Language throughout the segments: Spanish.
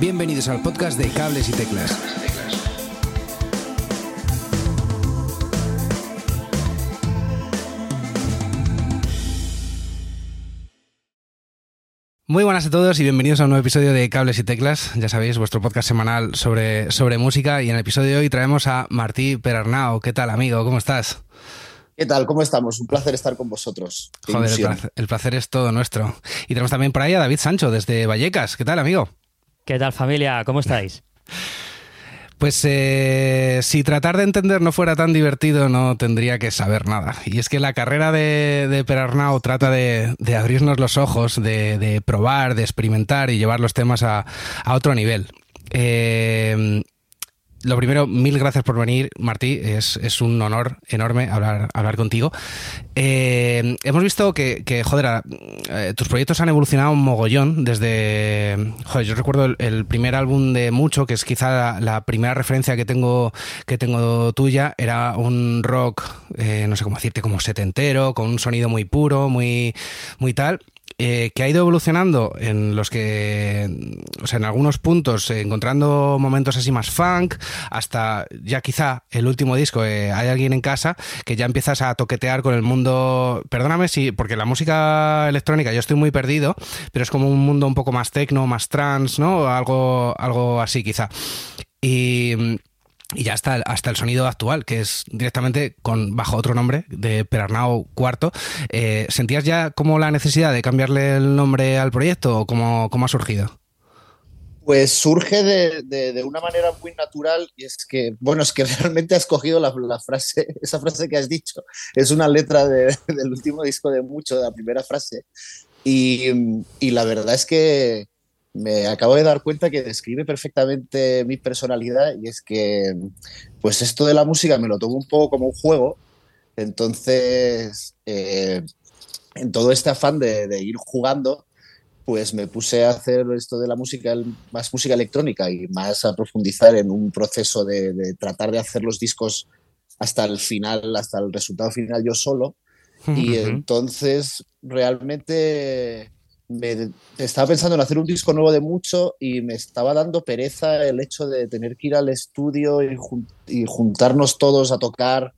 Bienvenidos al podcast de Cables y Teclas. Muy buenas a todos y bienvenidos a un nuevo episodio de Cables y Teclas. Ya sabéis, vuestro podcast semanal sobre, sobre música. Y en el episodio de hoy traemos a Martí Perarnao. ¿Qué tal, amigo? ¿Cómo estás? ¿Qué tal? ¿Cómo estamos? Un placer estar con vosotros. Joder, el placer, el placer, es todo nuestro. Y tenemos también por ahí a David Sancho desde Vallecas. ¿Qué tal, amigo? ¿Qué tal, familia? ¿Cómo estáis? Pues eh, si tratar de entender no fuera tan divertido, no tendría que saber nada. Y es que la carrera de, de Perarnau trata de, abrirnos los ojos, de, probar, de experimentar y llevar los temas a, a otro nivel. Eh, lo primero, mil gracias por venir, Martí. Es, un honor enorme hablar, hablar contigo. Eh, hemos visto que, joder, eh, tus proyectos han evolucionado un mogollón desde. Joder, yo recuerdo el, primer álbum de Mucho, que es quizá la, primera referencia que tengo, que tengo tuya. Era un rock, eh, no sé cómo decirte, como setentero, con un sonido muy puro, muy, muy tal. Eh, que ha ido evolucionando en los que, o sea, en algunos puntos, eh, encontrando momentos así más funk, hasta ya quizá el último disco, eh, hay alguien en casa que ya empiezas a toquetear con el mundo, perdóname si, porque la música electrónica yo estoy muy perdido, pero es como un mundo un poco más techno, más trans, ¿no? Algo, algo así quizá. Y y ya hasta, hasta el sonido actual, que es directamente con bajo otro nombre, de Perarnau IV. Eh, ¿Sentías ya como la necesidad de cambiarle el nombre al proyecto o cómo, cómo ha surgido? Pues surge de, una manera muy natural y es que, bueno, es que realmente has cogido la, frase, esa frase que has dicho, es una letra del último disco de Mucho, de la primera frase, y, y la verdad es que me acabo de dar cuenta que describe perfectamente mi personalidad y es que pues esto de la música me lo tomo un poco como un juego, entonces eh, en todo este afán de, ir jugando, pues me puse a hacer esto de la música, más música electrónica y más a profundizar en un proceso de, de tratar de hacer los discos hasta el final, hasta el resultado final yo solo. Y entonces realmente me estaba pensando en hacer un disco nuevo de mucho y me estaba dando pereza el hecho de tener que ir al estudio y, juntarnos todos a tocar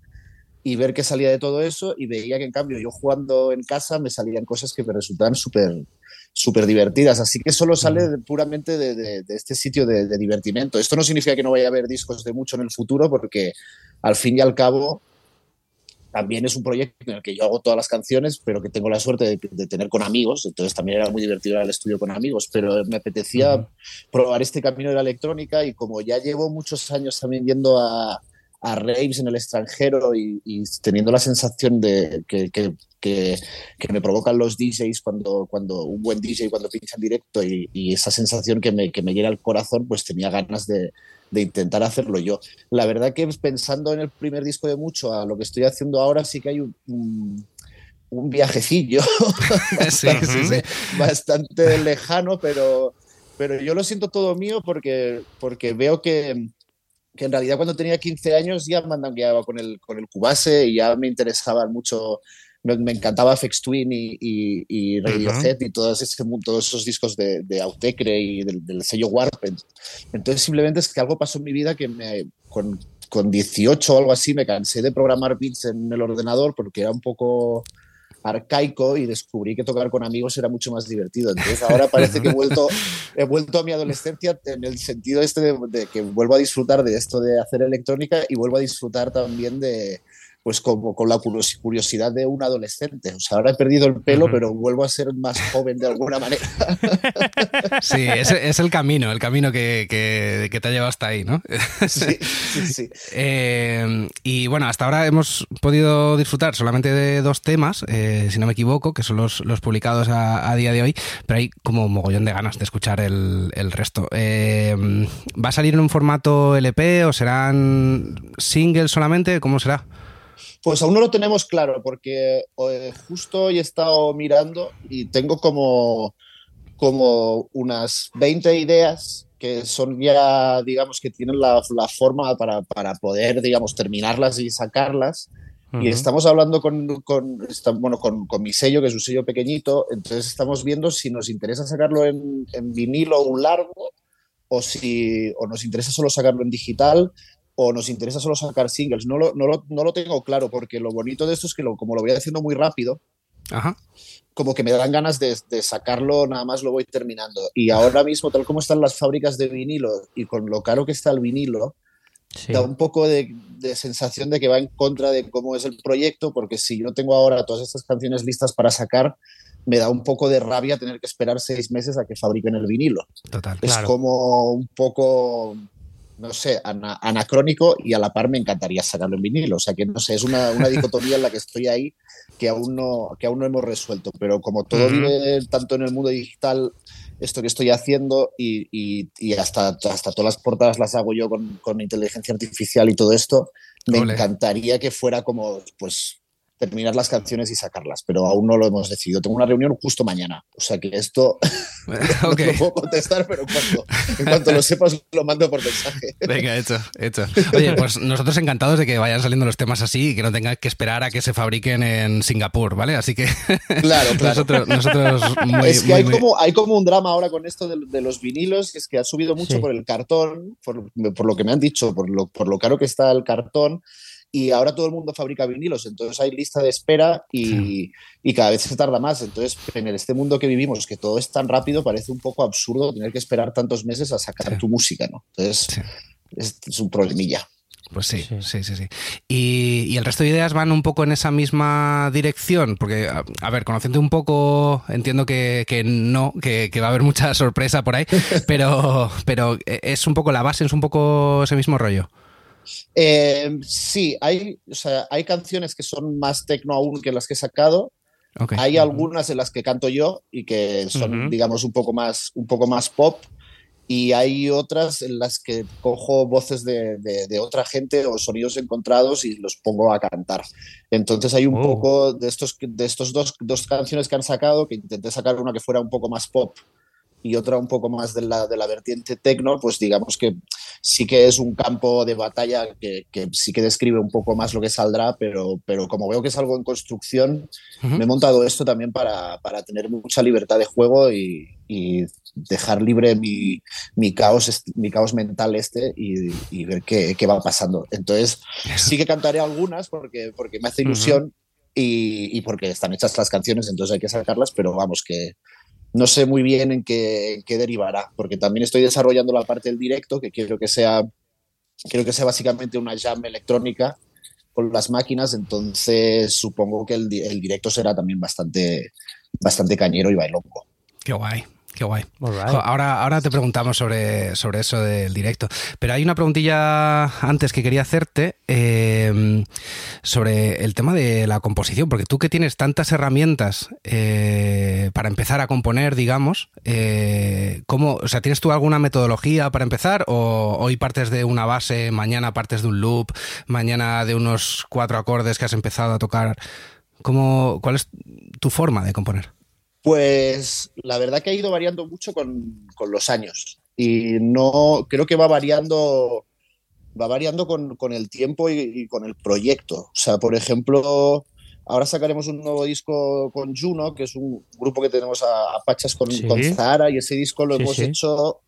y ver qué salía de todo eso y veía que en cambio yo jugando en casa me salían cosas que me resultaban súper súper divertidas, así que solo sale puramente de, de, este sitio de, de, divertimento. Esto no significa que no vaya a haber discos de mucho en el futuro, porque al fin y al cabo también es un proyecto en el que yo hago todas las canciones, pero que tengo la suerte de, tener con amigos, entonces también era muy divertido ir al estudio con amigos, pero me apetecía probar este camino de la electrónica y como ya llevo muchos años también yendo a, a raves en el extranjero y, teniendo la sensación de que, que, que, me provocan los DJs cuando, cuando un buen DJ cuando pincha en directo y, y esa sensación que me, que me llega al corazón, pues tenía ganas de, de intentar hacerlo yo. La verdad que pensando en el primer disco de mucho a lo que estoy haciendo ahora, sí que hay un, un, viajecillo bastante, lejano, pero, pero yo lo siento todo mío porque, porque veo que, que en realidad cuando tenía 15 años ya mandangueaba con el, con el Cubase y ya me interesaban mucho me, encantaba FX Twin y, y, Radiohead y todos, ese, todos esos discos de, de Autecre y del, sello Warp. Entonces simplemente es que algo pasó en mi vida que me, con, con 18 o algo así me cansé de programar beats en el ordenador porque era un poco arcaico y descubrí que tocar con amigos era mucho más divertido. Entonces ahora parece que he vuelto, he vuelto a mi adolescencia en el sentido este de, que vuelvo a disfrutar de esto de hacer electrónica y vuelvo a disfrutar también de, pues como con la curiosidad de un adolescente. O sea, ahora he perdido el pelo, pero vuelvo a ser más joven de alguna manera. Sí, es, es el camino, el camino que, que, te ha llevado hasta ahí, ¿no? Sí, sí, sí. Eh, y bueno, hasta ahora hemos podido disfrutar solamente de dos temas, eh, si no me equivoco, que son los, los publicados a, día de hoy, pero hay como mogollón de ganas de escuchar el, el resto. Eh, ¿Va a salir en un formato LP o serán singles solamente? ¿Cómo será? Pues aún no lo tenemos claro, porque eh, justo hoy he estado mirando y tengo como, como unas 20 ideas que son ya, digamos, que tienen la, forma para, poder, digamos, terminarlas y sacarlas. Y estamos hablando con, con, bueno, con, mi sello, que es un sello pequeñito, entonces estamos viendo si nos interesa sacarlo en, en vinilo un largo o si o nos interesa solo sacarlo en digital o nos interesa solo sacar singles. No lo, no lo, no lo tengo claro porque lo bonito de esto es que lo, como lo voy haciendo muy rápido, Ajá. como que me dan ganas de, de, sacarlo, nada más lo voy terminando. Y ahora mismo, tal como están las fábricas de vinilo y con lo caro que está el vinilo, sí. da un poco de, de, sensación de que va en contra de cómo es el proyecto, porque si yo tengo ahora todas estas canciones listas para sacar, me da un poco de rabia tener que esperar seis meses a que fabriquen el vinilo. Total, es claro. como un poco no sé, ana, anacrónico y a la par me encantaría sacarlo en vinilo. O sea que no sé, es una, una dicotomía en la que estoy ahí que aún no, que aún no hemos resuelto. Pero como todo uh -huh. vive tanto en el mundo digital, esto que estoy haciendo y, y, y, hasta, hasta todas las portadas las hago yo con, con inteligencia artificial y todo esto, me Ole. encantaría que fuera como, pues, terminar las canciones y sacarlas, pero aún no lo hemos decidido. Tengo una reunión justo mañana, o sea que esto no, okay. no lo puedo contestar, pero en cuanto, en cuanto, lo sepas lo mando por mensaje. Venga, hecho, hecho. Oye, pues nosotros encantados de que vayan saliendo los temas así y que no tengan que esperar a que se fabriquen en Singapur, ¿vale? Así que claro, claro. nosotros, nosotros muy, es que muy, hay, muy... como, hay como un drama ahora con esto de, de los vinilos, que es que ha subido mucho sí. por el cartón, por, por, lo que me han dicho, por lo, por lo caro que está el cartón y ahora todo el mundo fabrica vinilos, entonces hay lista de espera y, sí. y, cada vez se tarda más. Entonces, en este mundo que vivimos, que todo es tan rápido, parece un poco absurdo tener que esperar tantos meses a sacar sí. tu música, ¿no? Entonces, sí. es, es, un problemilla. Pues sí, sí, sí, sí. Y, y, el resto de ideas van un poco en esa misma dirección, porque, a, a ver, conociendo un poco, entiendo que, que no, que, que, va a haber mucha sorpresa por ahí, pero, pero es un poco la base, es un poco ese mismo rollo. Eh, sí, hay, o sea, hay canciones que son más tecno aún que las que he sacado. Okay. Hay algunas en las que canto yo y que son, uh -huh. digamos, un poco, más, un poco más pop. Y hay otras en las que cojo voces de, de, de, otra gente o sonidos encontrados y los pongo a cantar. Entonces hay un oh. poco de estos, de estos dos, dos canciones que han sacado, que intenté sacar una que fuera un poco más pop y otra un poco más de la, de la vertiente tecno, pues digamos que sí que es un campo de batalla que, que, sí que describe un poco más lo que saldrá, pero, pero como veo que es algo en construcción, uh -huh. me he montado esto también para, para tener mucha libertad de juego y, y dejar libre mi, mi, caos, mi caos mental este y, y ver qué, qué, va pasando. Entonces, sí que cantaré algunas porque, porque me hace ilusión. Uh -huh. y, y porque están hechas las canciones, entonces hay que sacarlas, pero vamos, que, no sé muy bien en qué, en qué, derivará, porque también estoy desarrollando la parte del directo, que quiero que sea, quiero que sea básicamente una jam electrónica con las máquinas, entonces supongo que el, el directo será también bastante, bastante cañero y bailongo. Qué guay. Qué guay. Right. Ahora, ahora te preguntamos sobre, sobre eso del directo. Pero hay una preguntilla antes que quería hacerte eh, sobre el tema de la composición, porque tú que tienes tantas herramientas eh, para empezar a componer, digamos, eh, ¿cómo, o sea, ¿tienes tú alguna metodología para empezar? ¿O hoy partes de una base, mañana partes de un loop, mañana de unos cuatro acordes que has empezado a tocar? ¿Cómo, ¿Cuál es tu forma de componer? Pues la verdad que ha ido variando mucho con, con los años y no creo que va variando va variando con, con el tiempo y, y, con el proyecto. O sea, por ejemplo, ahora sacaremos un nuevo disco con Juno, que es un grupo que tenemos a, a Pachas con, ¿Sí? con Zahara, y ese disco lo sí, hemos sí. hecho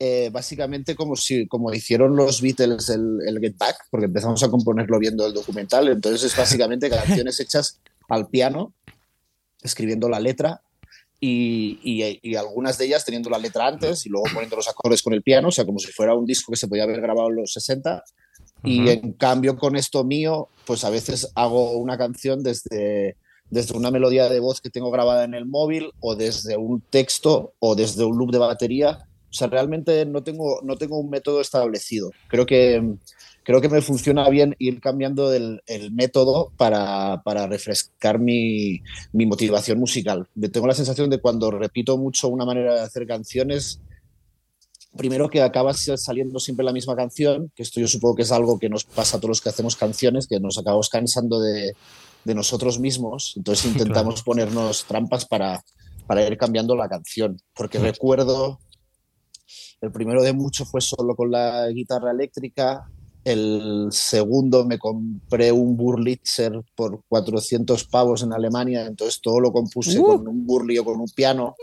eh, básicamente como si como hicieron los Beatles el, el, Get Back, porque empezamos a componerlo viendo el documental. Entonces es básicamente canciones hechas al piano, escribiendo la letra y, y, y, algunas de ellas teniendo la letra antes y luego poniendo los acordes con el piano, o sea, como si fuera un disco que se podía haber grabado en los 60. Uh -huh. Y en cambio con esto mío, pues a veces hago una canción desde, desde una melodía de voz que tengo grabada en el móvil o desde un texto o desde un loop de batería. O sea, realmente no tengo, no tengo un método establecido. Creo que creo que me funciona bien ir cambiando el, el método para, para refrescar mi, mi, motivación musical. Tengo la sensación de cuando repito mucho una manera de hacer canciones, primero que acaba saliendo siempre la misma canción, que esto yo supongo que es algo que nos pasa a todos los que hacemos canciones, que nos acabamos cansando de, de nosotros mismos, entonces intentamos claro. ponernos trampas para, para ir cambiando la canción, porque recuerdo... El primero de muchos fue solo con la guitarra eléctrica, el segundo me compré un Burlitzer por 400 pavos en Alemania, entonces todo lo compuse Uh. con un Burli o con un piano.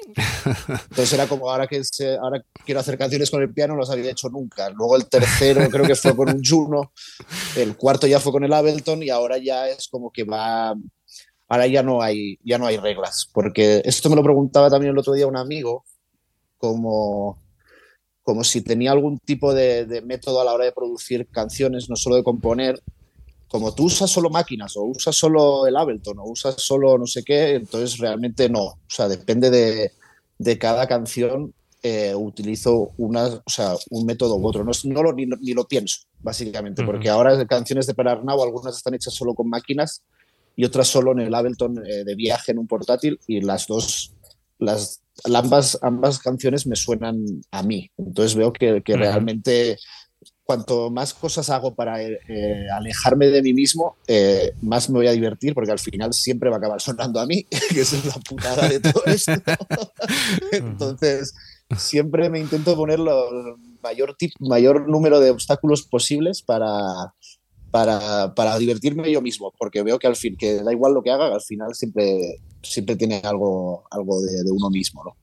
Entonces era como ahora que se- ahora quiero hacer canciones con el piano, no las había hecho nunca. Luego el tercero creo que fue con un Juno, el cuarto ya fue con el Ableton y ahora ya es como que va ahora ya no hay ya no hay reglas, porque esto me lo preguntaba también el otro día un amigo como como si tenía algún tipo de, de método a la hora de producir canciones, no solo de componer, como tú usas solo máquinas o usas solo el Ableton o usas solo no sé qué, entonces realmente no. O sea, depende de, de cada canción, eh, utilizo una, o sea, un método u otro. No, no lo, ni, ni lo pienso, básicamente, Ujú. porque ahora canciones de Per Arnau, algunas están hechas solo con máquinas y otras solo en el Ableton eh, de viaje en un portátil y las dos, las, ambas, ambas canciones me suenan a mí. Entonces veo que, que realmente cuanto más cosas hago para eh, eh, alejarme de mí mismo, eh, más me voy a divertir porque al final siempre va a acabar sonando a mí, que es la putada de todo esto. Entonces, siempre me intento poner lo- el mayor, tip- mayor número de obstáculos posibles para, para, para divertirme yo mismo, porque veo que al fin, que da igual lo que haga, al final siempre, siempre tiene algo, algo de, uno mismo, ¿no?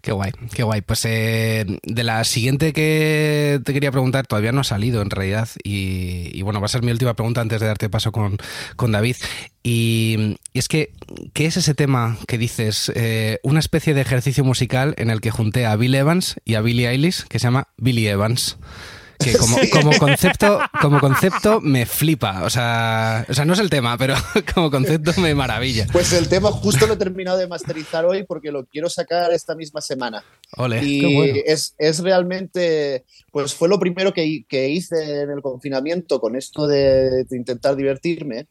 Qué guay, qué guay. Pues eh, de la siguiente que te quería preguntar, todavía no ha salido en realidad. Y, bueno, va a ser mi última pregunta antes de darte paso con, con David. Y, y es que, ¿qué es ese tema que dices? eh, una especie de ejercicio musical en el que junté a Bill Evans y a Billie Eilish, que se llama Billy Evans. Que como, como concepto, como concepto me flipa. O sea, o sea, no es el tema, pero como concepto me maravilla. Pues el tema justo lo he terminado de masterizar hoy porque lo quiero sacar esta misma semana. Ole. Y qué bueno. es, es realmente, pues fue lo primero que, que hice en el confinamiento con esto de, de intentar divertirme.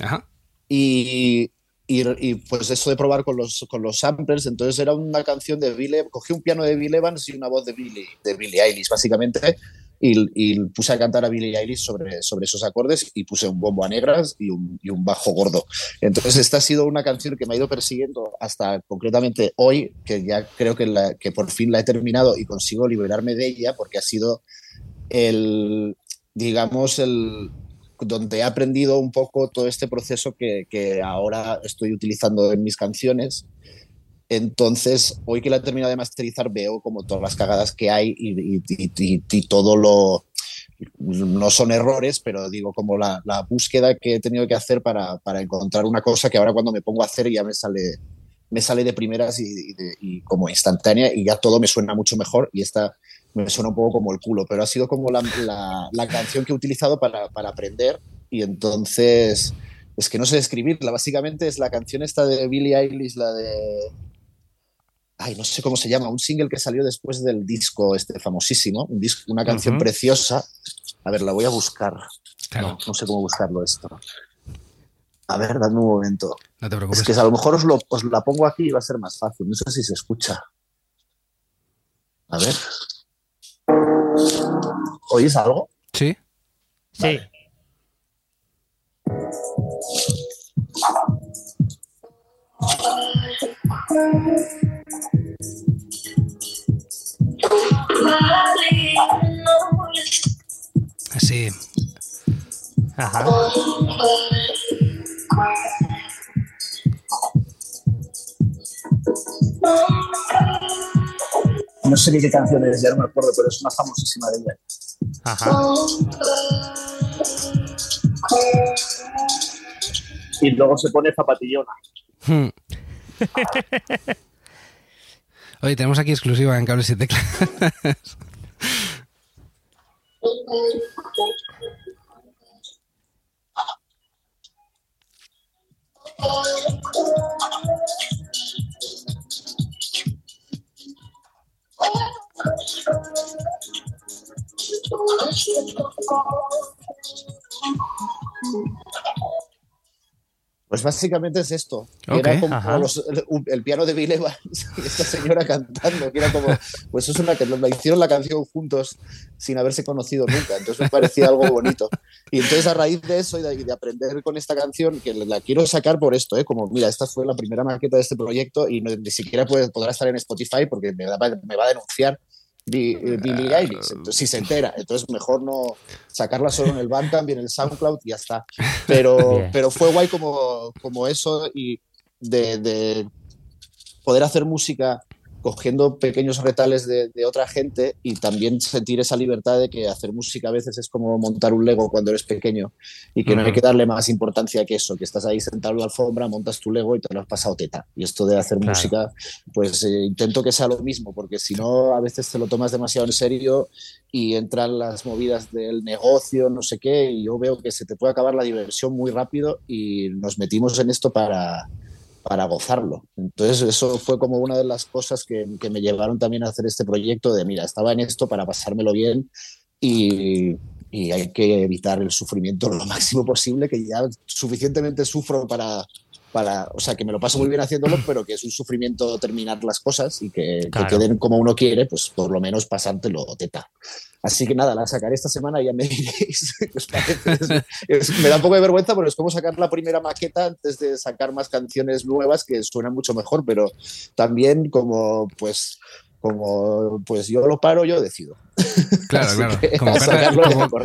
Ajá. Y, y, y, pues eso de probar con los, con los samplers, entonces era una canción de Bill, cogí un piano de Bill Evans y una voz de Billie, de Billie Eilish, básicamente, y, y puse a cantar a Billie Eilish sobre, sobre esos acordes y puse un bombo a negras y un, y un bajo gordo. Entonces esta ha sido una canción que me ha ido persiguiendo hasta concretamente hoy, que ya creo que, que por fin la he terminado y consigo liberarme de ella, porque ha sido el, digamos, el, donde he aprendido un poco todo este proceso que, que ahora estoy utilizando en mis canciones. Entonces, hoy que la he terminado de masterizar, veo como todas las cagadas que hay y, y- y- y- todo lo... No son errores, pero digo, como la, la búsqueda que he tenido que hacer para, para encontrar una cosa que ahora cuando me pongo a hacer ya me sale, me sale de primeras y de- y como instantánea y ya todo me suena mucho mejor y esta me suena un poco como el culo, pero ha sido como la, la- la canción que he utilizado para, para aprender y entonces es que no sé describirla, básicamente es la canción esta de Billie Eilish, la de... Ay, no sé cómo se llama, un single que salió después del disco este famosísimo, un disco, una canción preciosa. A ver, la voy a buscar. Claro. No, no sé cómo buscarlo esto. A ver, dame un momento. No te preocupes. Es que a lo mejor os, lo- os la pongo aquí y va a ser más fácil. No sé si se escucha. A ver. ¿Oís algo? Sí. Sí. Sí. Ajá. No sé ni qué canción es, ya no me acuerdo, pero es una famosísima de ella. Ajá. Y luego se pone zapatillona. Hmm. Oye, tenemos aquí exclusiva en cables y teclas. Pues básicamente es esto. que Ok, era como los- el, el piano de Bill Evans y esta señora cantando, que era como, pues es una que la hicieron la canción juntos sin haberse conocido nunca, entonces me parecía algo bonito. Y entonces a raíz de eso y de, aprender con esta canción, que la quiero sacar por esto, ¿eh? como mira, esta fue la primera maqueta de este proyecto y no- ni siquiera puede, podrá estar en Spotify porque me va a denunciar. Eh, Billie Eilish. Entonces, si se entera, entonces mejor no sacarla solo en el Bandcamp y en el SoundCloud y ya está. Pero, pero fue guay como, como eso y de, de poder hacer música cogiendo pequeños retales de, otra gente y también sentir esa libertad de que hacer música a veces es como montar un Lego cuando eres pequeño y que no hay que darle más importancia que eso, que estás ahí sentado en la alfombra, montas tu Lego y te lo has pasado teta. Y esto de hacer música, pues eh, intento que sea lo mismo, porque si no, a veces te lo tomas demasiado en serio y entran las movidas del negocio, no sé qué, y yo veo que se te puede acabar la diversión muy rápido y nos metimos en esto para para gozarlo. Entonces eso fue como una de las cosas que, me llevaron también a hacer este proyecto de, mira, estaba en esto para pasármelo bien y, hay que evitar el sufrimiento lo máximo posible, que ya suficientemente sufro para, para, o sea, que me lo paso muy bien haciéndolo, pero que es un sufrimiento terminar las cosas y que, que queden como uno quiere, pues por lo menos pasártelo teta. Así que nada, la sacaré esta semana y ya me diréis me da un poco de vergüenza porque es como sacar la primera maqueta antes de sacar más canciones nuevas que suenan mucho mejor, pero también como pues como pues yo lo paro, yo decido. Claro, claro.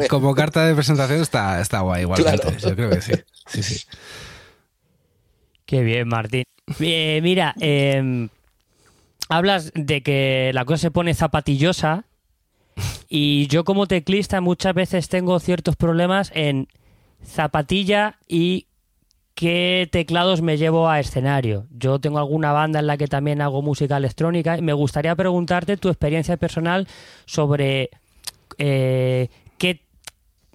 Como carta, de presentación está, está guay igualmente. Yo creo que sí. sí, sí. Qué bien, Martín. Eh, mira, em, hablas de que la cosa se pone zapatillosa y yo como teclista muchas veces tengo ciertos problemas en zapatilla y qué teclados me llevo a escenario. Yo tengo alguna banda en la que también hago música electrónica y me gustaría preguntarte tu experiencia personal sobre eh,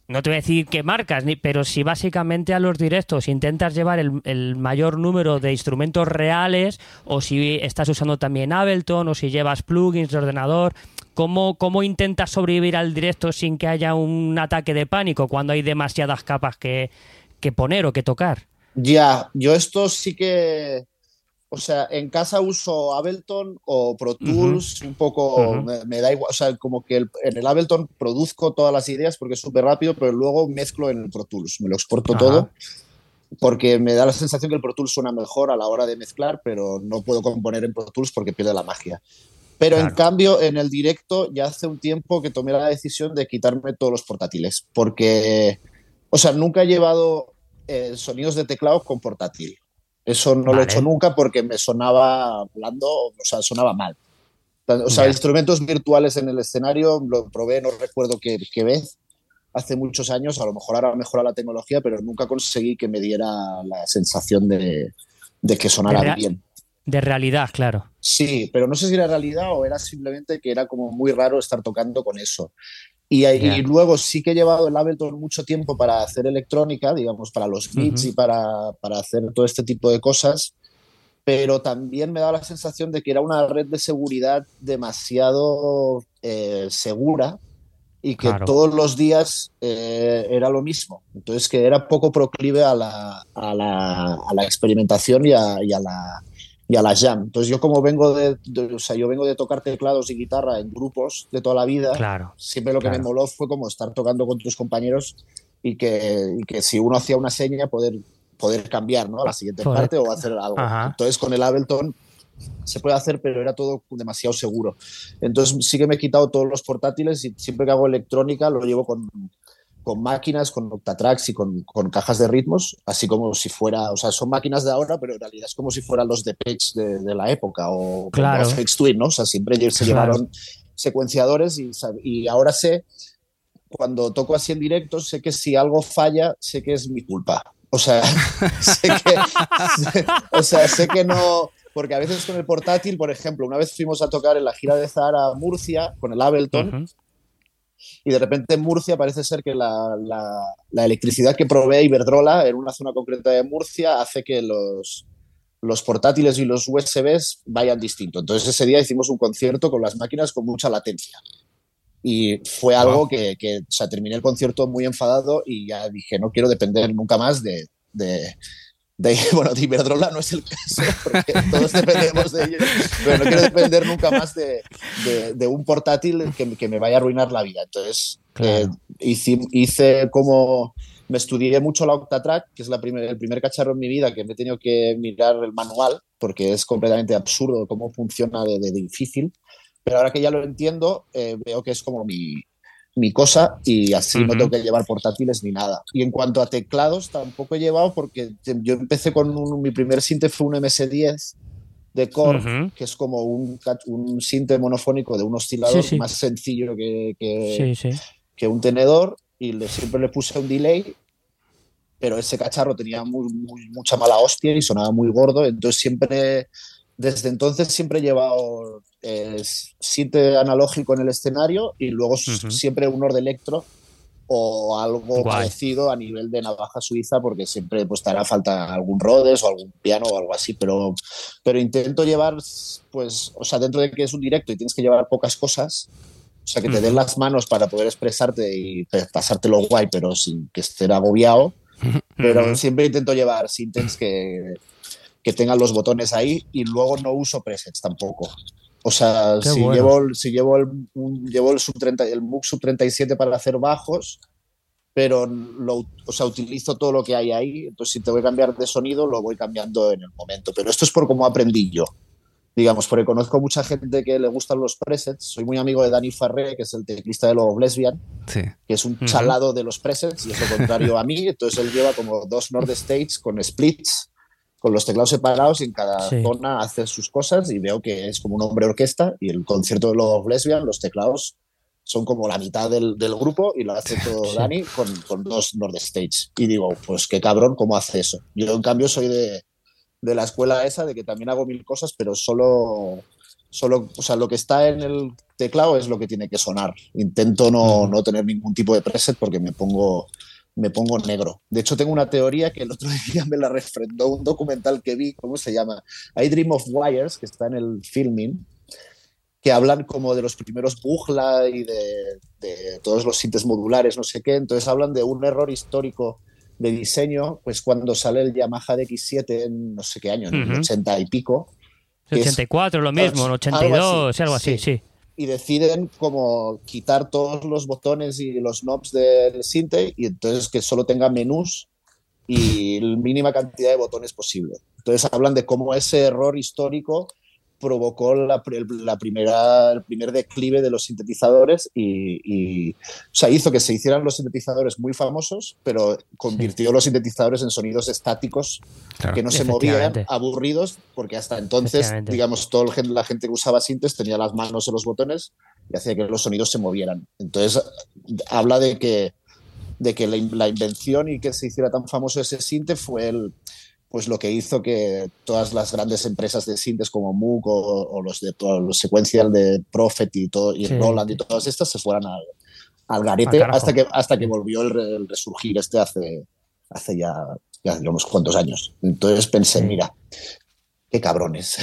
no te voy a decir qué marcas, pero si básicamente a los directos intentas llevar el, mayor número de instrumentos reales, o si estás usando también Ableton, o si llevas plugins de ordenador, ¿cómo, cómo intentas sobrevivir al directo sin que haya un ataque de pánico cuando hay demasiadas capas que, que poner o que tocar? Ya, yo esto sí que o sea, en casa uso Ableton o Pro Tools, un poco, me, da igual, o sea, como que en el Ableton produzco todas las ideas porque es súper rápido, pero luego mezclo en el Pro Tools, me lo exporto todo porque me da la sensación que el Pro Tools suena mejor a la hora de mezclar, pero no puedo componer en Pro Tools porque pierde la magia. Pero en cambio, en el directo ya hace un tiempo que tomé la decisión de quitarme todos los portátiles, porque, o sea, nunca he llevado eh, sonidos de teclado con portátil. Eso no lo he hecho nunca porque me sonaba hablando, o sea, sonaba mal. O sea, instrumentos virtuales en el escenario lo probé, no recuerdo qué, qué vez, hace muchos años, a lo mejor ahora mejora la tecnología, pero nunca conseguí que me diera la sensación de, de que sonara bien. De realidad, claro. Sí, pero no sé si era realidad o era simplemente que era como muy raro estar tocando con eso. Y, luego sí que he llevado el Ableton mucho tiempo para hacer electrónica, digamos, para los beats y para, para, hacer todo este tipo de cosas, pero también me da la sensación de que era una red de seguridad demasiado eh, segura y que todos los días eh, era lo mismo. Entonces que era poco proclive a la, a la, a la experimentación y a, y a la y a la jam. Entonces yo como vengo de, o sea, yo vengo de tocar teclados y guitarra en grupos de toda la vida, claro, siempre lo que me moló fue como estar tocando con tus compañeros y que, y que si uno hacía una seña poder, poder cambiar ¿no? a la siguiente parte o hacer algo. Entonces con el Ableton se puede hacer, pero era todo demasiado seguro. Entonces sí que me he quitado todos los portátiles y siempre que hago electrónica lo llevo con, con máquinas, con Octatracks y con, con, cajas de ritmos, así como si fuera, o sea, son máquinas de ahora, pero en realidad es como si fueran los de Page de, la época o claro. los FX Twin, ¿no? O sea, siempre se llevaron secuenciadores y, y ahora sé, cuando toco así en directo, sé que si algo falla, sé que es mi culpa. O sea, sé que, o sea, sé que no, porque a veces con el portátil, por ejemplo, una vez fuimos a tocar en la gira de Zara Murcia con el Ableton y de repente en Murcia parece ser que la, la, electricidad que provee Iberdrola en una zona concreta de Murcia hace que los, los portátiles y los USBs vayan distinto. Entonces ese día hicimos un concierto con las máquinas con mucha latencia. Y fue algo que, que, o sea, terminé el concierto muy enfadado y ya dije, no quiero depender nunca más de, de, de, bueno, de Iberdrola no es el caso, porque todos dependemos de ellos, pero no quiero depender nunca más de, de, un portátil que, que, me vaya a arruinar la vida. Entonces, eh, hice, hice, como, me estudié mucho la Octatrack, que es la primer, el primer cacharro en mi vida que me he tenido que mirar el manual, porque es completamente absurdo cómo funciona de, de difícil pero ahora que ya lo entiendo, eh, veo que es como mi, mi cosa y así no tengo que llevar portátiles ni nada. Y en cuanto a teclados, tampoco he llevado porque yo empecé con un, mi primer sinte fue un MS10 de Core, que es como un, un sinte monofónico de un oscilador más sencillo que, que, un tenedor y le, siempre le puse un delay, pero ese cacharro tenía muy, mucha mala hostia y sonaba muy gordo, entonces siempre, desde entonces siempre he llevado eh, sinte analógico en el escenario y luego siempre un Ord Electro o algo parecido a nivel de navaja suiza, porque siempre pues te hará falta algún Rhodes o algún piano o algo así, pero, pero intento llevar, pues, o sea, dentro de que es un directo y tienes que llevar pocas cosas, o sea, que te den las manos para poder expresarte y pasártelo guay, pero sin que esté agobiado. Pero siempre intento llevar synths que, que tengan los botones ahí y luego no uso presets tampoco. O sea, si, llevo, si llevo el, llevo el, sub 30, el MOOC sub 37 para hacer bajos, pero lo, o sea, utilizo todo lo que hay ahí. Entonces, si te voy a cambiar de sonido, lo voy cambiando en el momento. Pero esto es por cómo aprendí yo. Digamos, porque conozco mucha gente que le gustan los presets. Soy muy amigo de Dani Farré, que es el teclista de los Lesbian, que es un chalado de los presets y es lo contrario a mí. Entonces, él lleva como dos Nord States con splits con los teclados separados y en cada zona hace sus cosas y veo que es como un hombre orquesta y el concierto de los Lesbian, los teclados son como la mitad del, grupo y lo hace todo Dani con, con, dos Nord Stage. Y digo, pues qué cabrón, ¿cómo hace eso? Yo en cambio soy de, de la escuela esa, de que también hago mil cosas, pero solo, solo, o sea, lo que está en el teclado es lo que tiene que sonar. Intento no, no tener ningún tipo de preset porque me pongo me pongo negro. De hecho, tengo una teoría que el otro día me la refrendó un documental que vi, ¿cómo se llama? I Dream of Wires, que está en el filming, que hablan como de los primeros Bugla y de, todos los sintes modulares, no sé qué. Entonces hablan de un error histórico de diseño, pues cuando sale el Yamaha DX7 en no sé qué año, en el 80 y pico. 84, lo mismo, en 82, algo así, sí y deciden como quitar todos los botones y los knobs del Sinte y entonces que solo tenga menús y la mínima cantidad de botones posible. Entonces hablan de cómo ese error histórico provocó la, primera, el primer declive de los sintetizadores y, o sea, hizo que se hicieran los sintetizadores muy famosos, pero convirtió los sintetizadores en sonidos estáticos que no se movían, aburridos, porque hasta entonces, digamos, toda la gente que usaba sintes tenía las manos en los botones y hacía que los sonidos se movieran. Entonces, habla de que, de que la, la invención y que se hiciera tan famoso ese sinte fue el, pues lo que hizo que todas las grandes empresas de sintes como Moog o, los de los sequential de Prophet y todo y Roland y todas estas se fueran al, al garete hasta que hasta que volvió el, resurgir este hace hace ya, ya unos cuantos años. Entonces pensé, mira, qué cabrones.